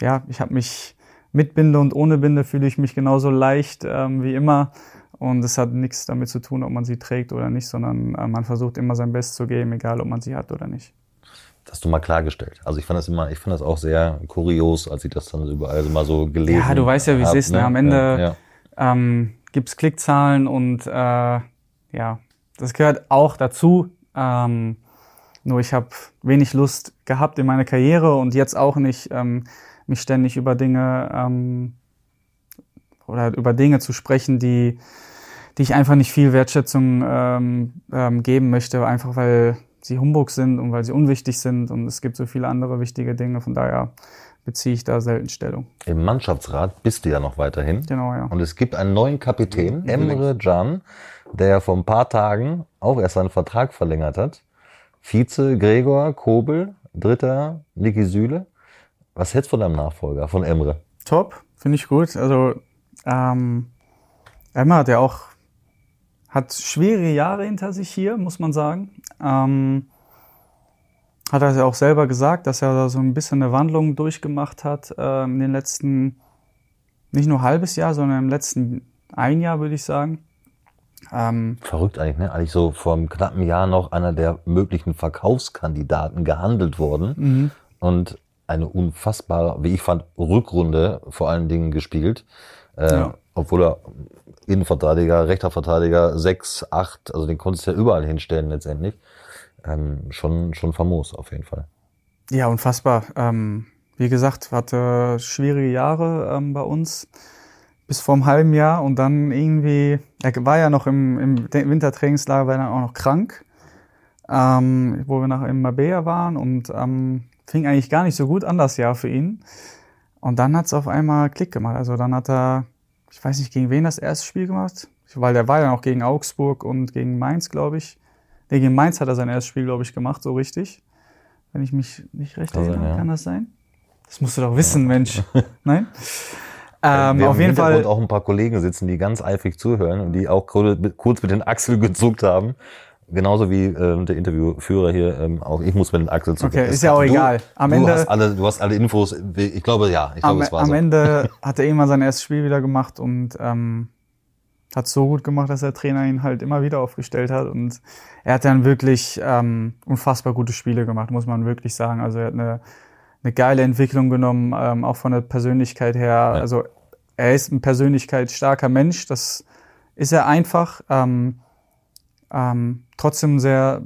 ja, ich habe mich mit Binde und ohne Binde fühle ich mich genauso leicht ähm, wie immer. Und es hat nichts damit zu tun, ob man sie trägt oder nicht, sondern äh, man versucht immer sein Bestes zu geben, egal ob man sie hat oder nicht. Das hast du mal klargestellt. Also ich fand das immer, ich fand das auch sehr kurios, als ich das dann überall so mal so gelesen habe. Ja, du weißt ja, wie es ist. Ne? Am Ende ja, ja. Ähm, gibt Klickzahlen und äh, ja, das gehört auch dazu. Ähm, nur ich habe wenig Lust gehabt in meiner Karriere und jetzt auch nicht, ähm, mich ständig über Dinge ähm, oder über Dinge zu sprechen, die, die ich einfach nicht viel Wertschätzung ähm, ähm, geben möchte, einfach weil sie Humbug sind und weil sie unwichtig sind und es gibt so viele andere wichtige Dinge. Von daher beziehe ich da selten Stellung. Im Mannschaftsrat bist du ja noch weiterhin. Genau, ja. Und es gibt einen neuen Kapitän, mhm. Emre Can, der vor ein paar Tagen auch erst seinen Vertrag verlängert hat. Vize Gregor Kobel, Dritter Niki Süle. Was hältst du von deinem Nachfolger, von Emre? Top, finde ich gut. Also ähm, Emre hat ja auch hat schwere Jahre hinter sich hier, muss man sagen. Ähm, hat er ja auch selber gesagt, dass er da so ein bisschen eine Wandlung durchgemacht hat äh, in den letzten, nicht nur halbes Jahr, sondern im letzten ein Jahr, würde ich sagen. Ähm, Verrückt eigentlich, ne? Eigentlich so vor einem knappen Jahr noch einer der möglichen Verkaufskandidaten gehandelt worden mhm. und eine unfassbare, wie ich fand, Rückrunde vor allen Dingen gespielt. Äh, ja. Obwohl er Innenverteidiger, rechter Verteidiger, sechs, acht, also den konntest du ja überall hinstellen letztendlich. Ähm, schon, schon famos auf jeden Fall. Ja, unfassbar. Ähm, wie gesagt, hatte schwierige Jahre ähm, bei uns bis vor einem halben Jahr und dann irgendwie, er war ja noch im, im Wintertrainingslager, war dann auch noch krank, ähm, wo wir nach in Mabea waren und ähm, fing eigentlich gar nicht so gut an das Jahr für ihn. Und dann hat es auf einmal Klick gemacht. Also dann hat er, ich weiß nicht, gegen wen das erste Spiel gemacht, weil der war ja noch gegen Augsburg und gegen Mainz, glaube ich. Nee, gegen Mainz hat er sein erstes Spiel, glaube ich, gemacht, so richtig. Wenn ich mich nicht recht erinnere, also, ja. kann das sein? Das musst du doch wissen, ja. Mensch. (laughs) Nein? Ähm, auf jeden Fall auch ein paar Kollegen sitzen, die ganz eifrig zuhören und die auch kurz mit den Achseln (laughs) gezuckt haben. Genauso wie ähm, der Interviewführer hier, ähm, auch ich muss mit den Achseln zucken. Okay, ist ja auch du, egal. Am du Ende, hast alle, du hast alle Infos. Ich glaube, ja, ich glaube, am, es war am so. Ende (laughs) hat er irgendwann sein erstes Spiel wieder gemacht und ähm, hat so gut gemacht, dass der Trainer ihn halt immer wieder aufgestellt hat und er hat dann wirklich ähm, unfassbar gute Spiele gemacht, muss man wirklich sagen. Also er hat eine, eine geile Entwicklung genommen, ähm, auch von der Persönlichkeit her. Ja. Also er ist ein persönlichkeitsstarker Mensch, das ist er einfach. Ähm, ähm, trotzdem sehr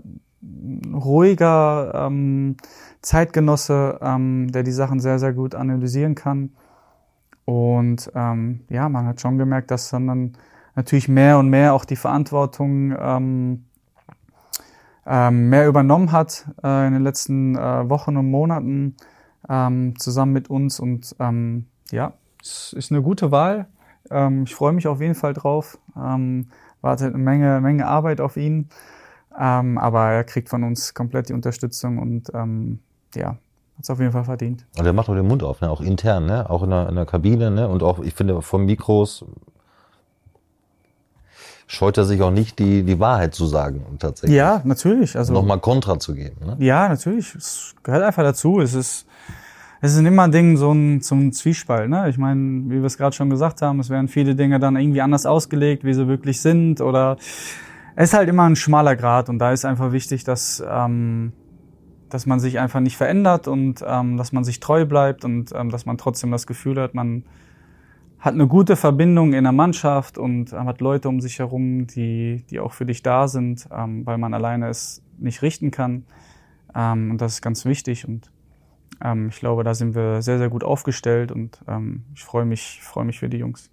ruhiger ähm, Zeitgenosse, ähm, der die Sachen sehr, sehr gut analysieren kann. Und ähm, ja, man hat schon gemerkt, dass dann, dann natürlich mehr und mehr auch die Verantwortung ähm, ähm, mehr übernommen hat äh, in den letzten äh, Wochen und Monaten ähm, zusammen mit uns. Und ähm, ja, es ist eine gute Wahl. Ähm, ich freue mich auf jeden Fall drauf. Ähm, wartet eine Menge, Menge Arbeit auf ihn. Ähm, aber er kriegt von uns komplett die Unterstützung und ähm, ja, hat es auf jeden Fall verdient. Und er macht auch den Mund auf, ne? auch intern, ne? auch in der, in der Kabine ne? und auch, ich finde, von Mikros scheut er sich auch nicht, die, die Wahrheit zu sagen tatsächlich. Ja, natürlich. Also nochmal Kontra zu geben. Ne? Ja, natürlich. Es gehört einfach dazu. Es ist es ist immer ein Ding, so ein, ein Zwiespalt. Ne? Ich meine, wie wir es gerade schon gesagt haben, es werden viele Dinge dann irgendwie anders ausgelegt, wie sie wirklich sind. Oder es ist halt immer ein schmaler Grad und da ist einfach wichtig, dass, ähm, dass man sich einfach nicht verändert und ähm, dass man sich treu bleibt und ähm, dass man trotzdem das Gefühl hat, man hat eine gute Verbindung in der Mannschaft und hat Leute um sich herum, die, die auch für dich da sind, ähm, weil man alleine es nicht richten kann. Ähm, und das ist ganz wichtig und ähm, ich glaube, da sind wir sehr, sehr gut aufgestellt und ähm, ich freue mich, freue mich für die Jungs.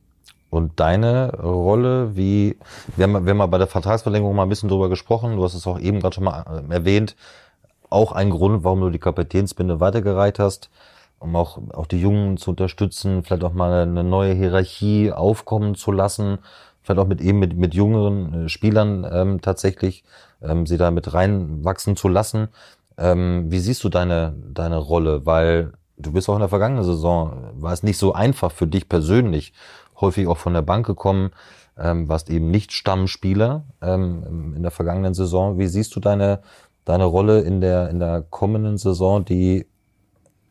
Und deine Rolle, wie, wir haben, wir haben mal bei der Vertragsverlängerung mal ein bisschen drüber gesprochen, du hast es auch eben gerade schon mal äh, erwähnt, auch ein Grund, warum du die Kapitänsbinde weitergereicht hast, um auch, auch die Jungen zu unterstützen, vielleicht auch mal eine neue Hierarchie aufkommen zu lassen, vielleicht auch mit eben mit, mit jüngeren äh, Spielern ähm, tatsächlich ähm, sie da mit reinwachsen zu lassen. Ähm, wie siehst du deine, deine Rolle? Weil du bist auch in der vergangenen Saison, war es nicht so einfach für dich persönlich, häufig auch von der Bank gekommen, ähm, warst eben nicht Stammspieler ähm, in der vergangenen Saison. Wie siehst du deine, deine Rolle in der, in der kommenden Saison, die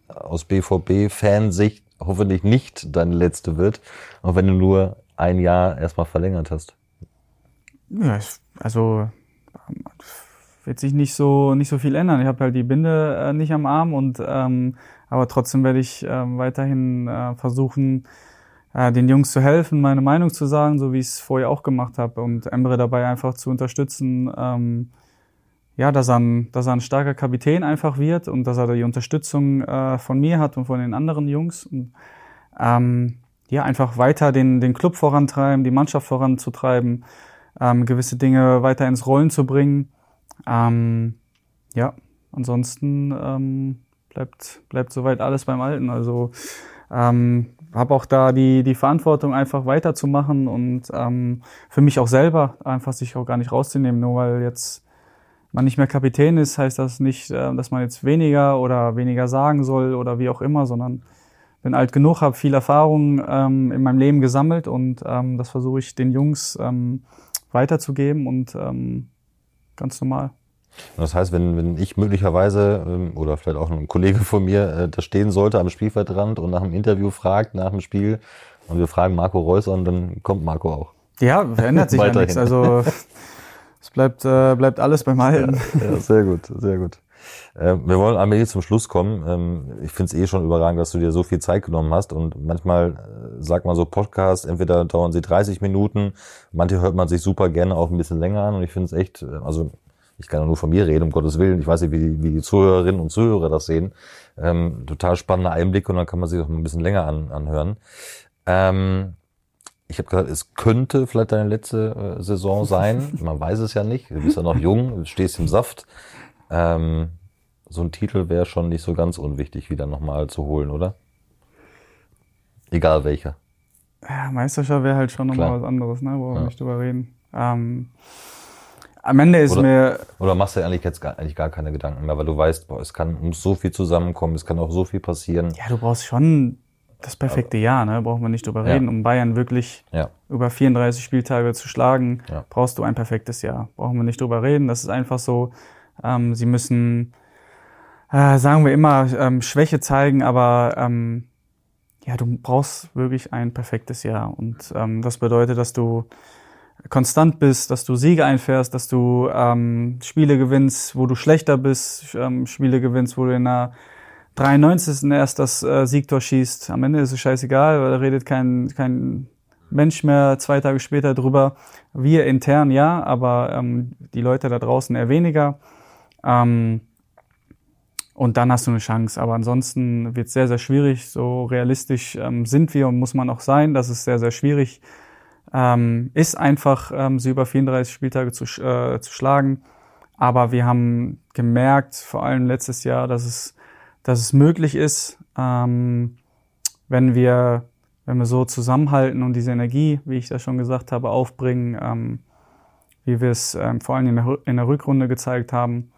aus BVB-Fansicht hoffentlich nicht deine letzte wird, auch wenn du nur ein Jahr erstmal verlängert hast. Ja, also wird sich nicht so nicht so viel ändern. Ich habe halt die Binde äh, nicht am Arm und ähm, aber trotzdem werde ich äh, weiterhin äh, versuchen, äh, den Jungs zu helfen, meine Meinung zu sagen, so wie ich es vorher auch gemacht habe und Emre dabei einfach zu unterstützen. Ähm, ja, dass er, ein, dass er ein starker Kapitän einfach wird und dass er die Unterstützung äh, von mir hat und von den anderen Jungs. Und, ähm, ja, einfach weiter den, den Club vorantreiben, die Mannschaft voranzutreiben, ähm, gewisse Dinge weiter ins Rollen zu bringen. Ähm, ja, ansonsten ähm, bleibt, bleibt soweit alles beim Alten. Also ähm, habe auch da die, die Verantwortung, einfach weiterzumachen und ähm, für mich auch selber einfach sich auch gar nicht rauszunehmen, nur weil jetzt man nicht mehr Kapitän ist, heißt das nicht, äh, dass man jetzt weniger oder weniger sagen soll oder wie auch immer, sondern bin alt genug, habe viel Erfahrung ähm, in meinem Leben gesammelt und ähm, das versuche ich den Jungs ähm, weiterzugeben und ähm, ganz normal. Das heißt, wenn, wenn ich möglicherweise ähm, oder vielleicht auch ein Kollege von mir äh, da stehen sollte am Spielfeldrand und nach einem Interview fragt, nach dem Spiel und wir fragen Marco Reus an, dann kommt Marco auch. Ja, verändert sich ja (laughs) nichts. Also (laughs) es bleibt, äh, bleibt alles beim Alten. Ja, ja, sehr gut, sehr gut. Äh, wir wollen allmählich zum Schluss kommen. Ähm, ich finde es eh schon überragend, dass du dir so viel Zeit genommen hast. Und manchmal äh, sagt man so Podcasts, entweder dauern sie 30 Minuten, manche hört man sich super gerne auch ein bisschen länger an. Und ich finde es echt, äh, also ich kann ja nur von mir reden, um Gottes Willen. Ich weiß nicht, wie die, wie die Zuhörerinnen und Zuhörer das sehen. Ähm, total spannender Einblick und dann kann man sich auch ein bisschen länger an, anhören. Ähm, ich habe gesagt, es könnte vielleicht deine letzte äh, Saison sein. (laughs) Man weiß es ja nicht. Du bist ja noch jung, du stehst im Saft. Ähm, so ein Titel wäre schon nicht so ganz unwichtig, wieder nochmal zu holen, oder? Egal welcher. Ja, Meisterschaft wäre halt schon nochmal was anderes, ne? Wo wir ja. nicht drüber reden. Ähm, am Ende ist oder, mir. Oder machst du eigentlich jetzt gar, eigentlich gar keine Gedanken mehr, weil du weißt, boah, es kann muss so viel zusammenkommen, es kann auch so viel passieren. Ja, du brauchst schon das perfekte Jahr, ne? Brauchen wir nicht drüber reden. Ja. Um Bayern wirklich ja. über 34 Spieltage zu schlagen, ja. brauchst du ein perfektes Jahr. Brauchen wir nicht drüber reden. Das ist einfach so. Ähm, sie müssen, äh, sagen wir immer, ähm, Schwäche zeigen, aber ähm, ja, du brauchst wirklich ein perfektes Jahr. Und ähm, das bedeutet, dass du konstant bist, dass du Siege einfährst, dass du ähm, Spiele gewinnst, wo du schlechter bist, ähm, Spiele gewinnst, wo du in der 93. erst das äh, Siegtor schießt. Am Ende ist es scheißegal, weil da redet kein, kein Mensch mehr zwei Tage später drüber. Wir intern ja, aber ähm, die Leute da draußen eher weniger. Ähm, und dann hast du eine Chance. Aber ansonsten wird es sehr, sehr schwierig. So realistisch ähm, sind wir und muss man auch sein. Das ist sehr, sehr schwierig ähm, ist einfach, ähm, sie über 34 Spieltage zu, äh, zu schlagen. Aber wir haben gemerkt, vor allem letztes Jahr, dass es, dass es möglich ist, ähm, wenn wir, wenn wir so zusammenhalten und diese Energie, wie ich das schon gesagt habe, aufbringen, ähm, wie wir es ähm, vor allem in der, in der Rückrunde gezeigt haben.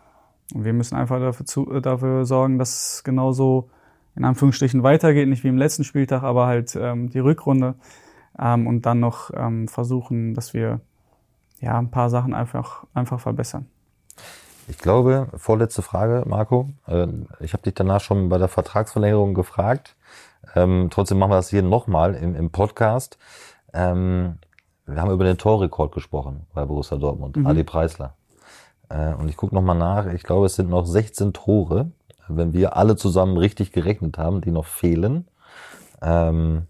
Und wir müssen einfach dafür, zu, äh, dafür sorgen, dass es genauso in Anführungsstrichen weitergeht, nicht wie im letzten Spieltag, aber halt ähm, die Rückrunde ähm, und dann noch ähm, versuchen, dass wir ja ein paar Sachen einfach, einfach verbessern. Ich glaube, vorletzte Frage, Marco. Äh, ich habe dich danach schon bei der Vertragsverlängerung gefragt. Ähm, trotzdem machen wir das hier nochmal im, im Podcast. Ähm, wir haben über den Torrekord gesprochen bei Borussia Dortmund, mhm. Ali Preisler. Äh, und ich gucke nochmal nach. Ich glaube, es sind noch 16 Tore, wenn wir alle zusammen richtig gerechnet haben, die noch fehlen. Ähm,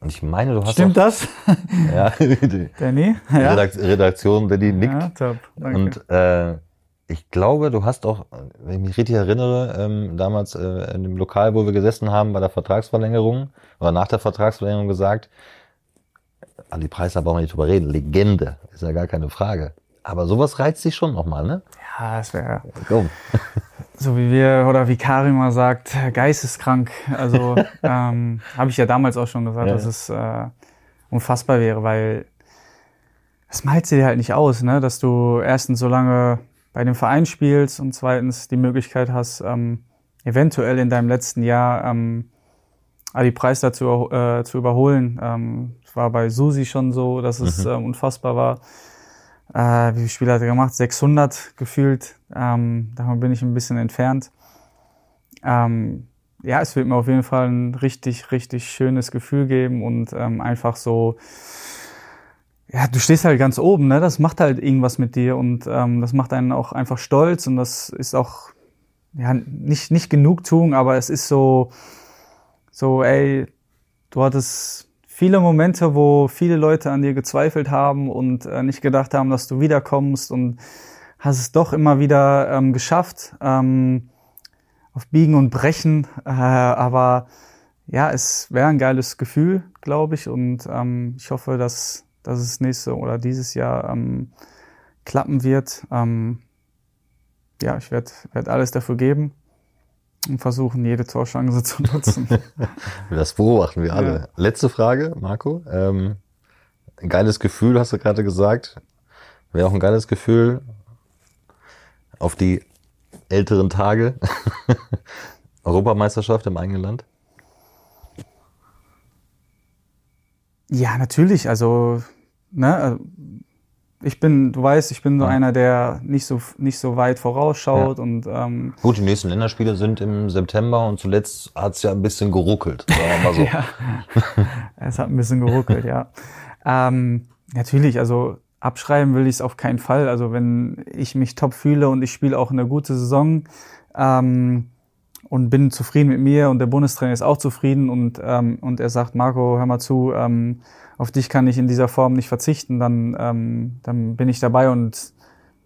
und ich meine, du hast. Stimmt auch, das? (laughs) Ja. (laughs) Danny? Ja. Redaktion Danny nickt. Ja, top. Danke. Und äh, ich glaube, du hast auch, wenn ich mich richtig erinnere, ähm, damals äh, in dem Lokal, wo wir gesessen haben, bei der Vertragsverlängerung oder nach der Vertragsverlängerung gesagt, an die Preise brauchen wir nicht drüber reden. Legende, ist ja gar keine Frage. Aber sowas reizt dich schon nochmal, ne? Ja, das wäre. Komm. (laughs) so wie wir oder wie Karim mal sagt, geisteskrank. Also (laughs) ähm, habe ich ja damals auch schon gesagt, ja. dass es äh, unfassbar wäre, weil es malt dir halt nicht aus, ne? dass du erstens so lange bei dem Verein spielst und zweitens die Möglichkeit hast, ähm, eventuell in deinem letzten Jahr ähm, Adi Preis dazu äh, zu überholen. Ähm, war bei Susi schon so, dass es mhm. äh, unfassbar war. Äh, wie viele Spiele hat er gemacht? 600 gefühlt. Ähm, davon bin ich ein bisschen entfernt. Ähm, ja, es wird mir auf jeden Fall ein richtig, richtig schönes Gefühl geben und ähm, einfach so, ja, du stehst halt ganz oben, ne? Das macht halt irgendwas mit dir und ähm, das macht einen auch einfach stolz und das ist auch ja nicht nicht Genugtuung, aber es ist so so, ey, du hattest viele Momente, wo viele Leute an dir gezweifelt haben und äh, nicht gedacht haben, dass du wiederkommst und hast es doch immer wieder ähm, geschafft, ähm, auf Biegen und Brechen. Äh, aber ja, es wäre ein geiles Gefühl, glaube ich. Und ähm, ich hoffe, dass, dass es nächste oder dieses Jahr ähm, klappen wird. Ähm, ja, ich werde werd alles dafür geben und versuchen, jede Torchance zu nutzen. (laughs) das beobachten wir alle. Ja. Letzte Frage, Marco. Ähm, ein geiles Gefühl, hast du gerade gesagt. Wäre auch ein geiles Gefühl auf die älteren Tage. (laughs) Europameisterschaft im eigenen Land? Ja, natürlich. Also, ne, ich bin, du weißt, ich bin so ja. einer, der nicht so nicht so weit vorausschaut ja. und ähm, gut. Die nächsten Länderspiele sind im September und zuletzt hat es ja ein bisschen geruckelt. Sagen wir mal (laughs) so. ja, es hat ein bisschen geruckelt, ja. Ähm, natürlich, also abschreiben will ich es auf keinen Fall. Also wenn ich mich top fühle und ich spiele auch eine gute Saison ähm, und bin zufrieden mit mir und der Bundestrainer ist auch zufrieden und ähm, und er sagt, Marco, hör mal zu. Ähm, auf dich kann ich in dieser Form nicht verzichten, dann, ähm, dann bin ich dabei und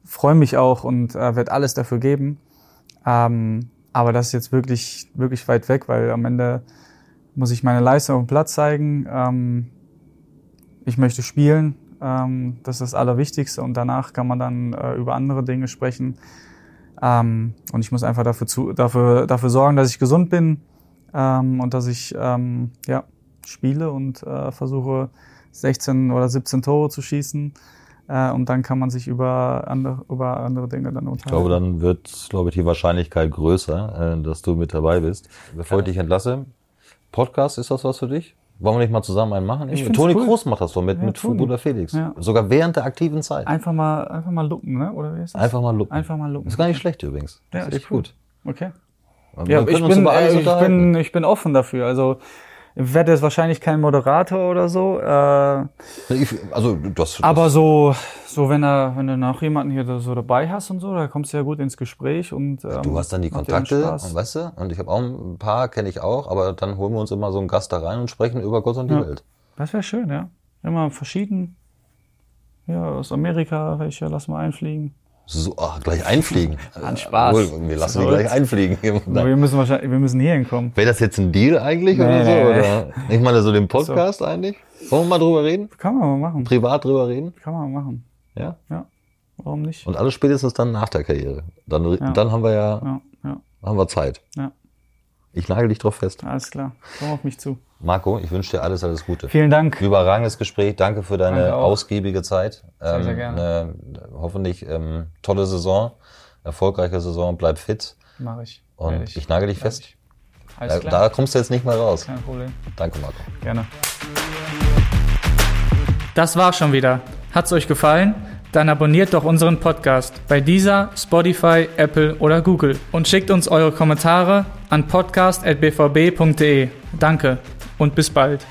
freue mich auch und äh, werde alles dafür geben. Ähm, aber das ist jetzt wirklich, wirklich weit weg, weil am Ende muss ich meine Leistung auf dem Platz zeigen. Ähm, ich möchte spielen, ähm, das ist das Allerwichtigste und danach kann man dann äh, über andere Dinge sprechen. Ähm, und ich muss einfach dafür, zu, dafür, dafür sorgen, dass ich gesund bin ähm, und dass ich ähm, ja, spiele und äh, versuche 16 oder 17 Tore zu schießen. Äh, und dann kann man sich über andere, über andere Dinge dann unterhalten. Ich glaube, dann wird, glaube ich, die Wahrscheinlichkeit größer, äh, dass du mit dabei bist. Bevor ich dich entlasse, Podcast, ist das was für dich? Wollen wir nicht mal zusammen einen machen? Ich Toni cool. Groß macht das so mit, ja, mit Bruder Felix. Ja. Sogar während der aktiven Zeit. Einfach mal, einfach mal lupen, ne? Oder wie ist das? Einfach mal lupen. Einfach mal lupen. Ist gar nicht schlecht übrigens. Ja, ist echt cool. gut. Okay. Ja, ich bin, äh, ich, bin, ich bin offen dafür. Also werde jetzt wahrscheinlich kein Moderator oder so. Äh, ich, also das, aber so, so wenn er, wenn du noch jemanden hier so dabei hast und so, da kommst du ja gut ins Gespräch und ähm, du hast dann die Kontakte, weißt du? Und ich habe auch ein paar, kenne ich auch, aber dann holen wir uns immer so einen Gast da rein und sprechen über Gott und die ja. Welt. Das wäre schön, ja. Immer verschieden. Ja, aus Amerika welche lassen wir einfliegen. So, ach, gleich einfliegen. (laughs) An Spaß. Wohl, wir lassen die gleich einfliegen. (laughs) wir müssen wahrscheinlich, wir müssen hier hinkommen. Wäre das jetzt ein Deal eigentlich nee, oder so? Oder? Ich meine, so den Podcast so. eigentlich? Wollen wir mal drüber reden? Kann man mal machen. Privat drüber reden? Kann man mal machen. Ja? Ja. Warum nicht? Und alles spätestens dann nach der Karriere. Dann, ja. dann haben wir ja, ja, ja, haben wir Zeit. Ja. Ich nagel dich drauf fest. Alles klar. Komm auf mich zu. Marco, ich wünsche dir alles, alles Gute. Vielen Dank. Überragendes Gespräch. Danke für deine ausgiebige Zeit. Sehr, sehr ähm, gerne. Eine, hoffentlich ähm, tolle Saison, erfolgreiche Saison. Bleib fit. Mach ich. Und ich, ich nagel dich fest. Ich. Alles da, da kommst du jetzt nicht mehr raus. Kein Problem. Danke, Marco. Gerne. Das war's schon wieder. Hat's euch gefallen? Dann abonniert doch unseren Podcast bei dieser, Spotify, Apple oder Google und schickt uns eure Kommentare an podcast.bvb.de. Danke und bis bald.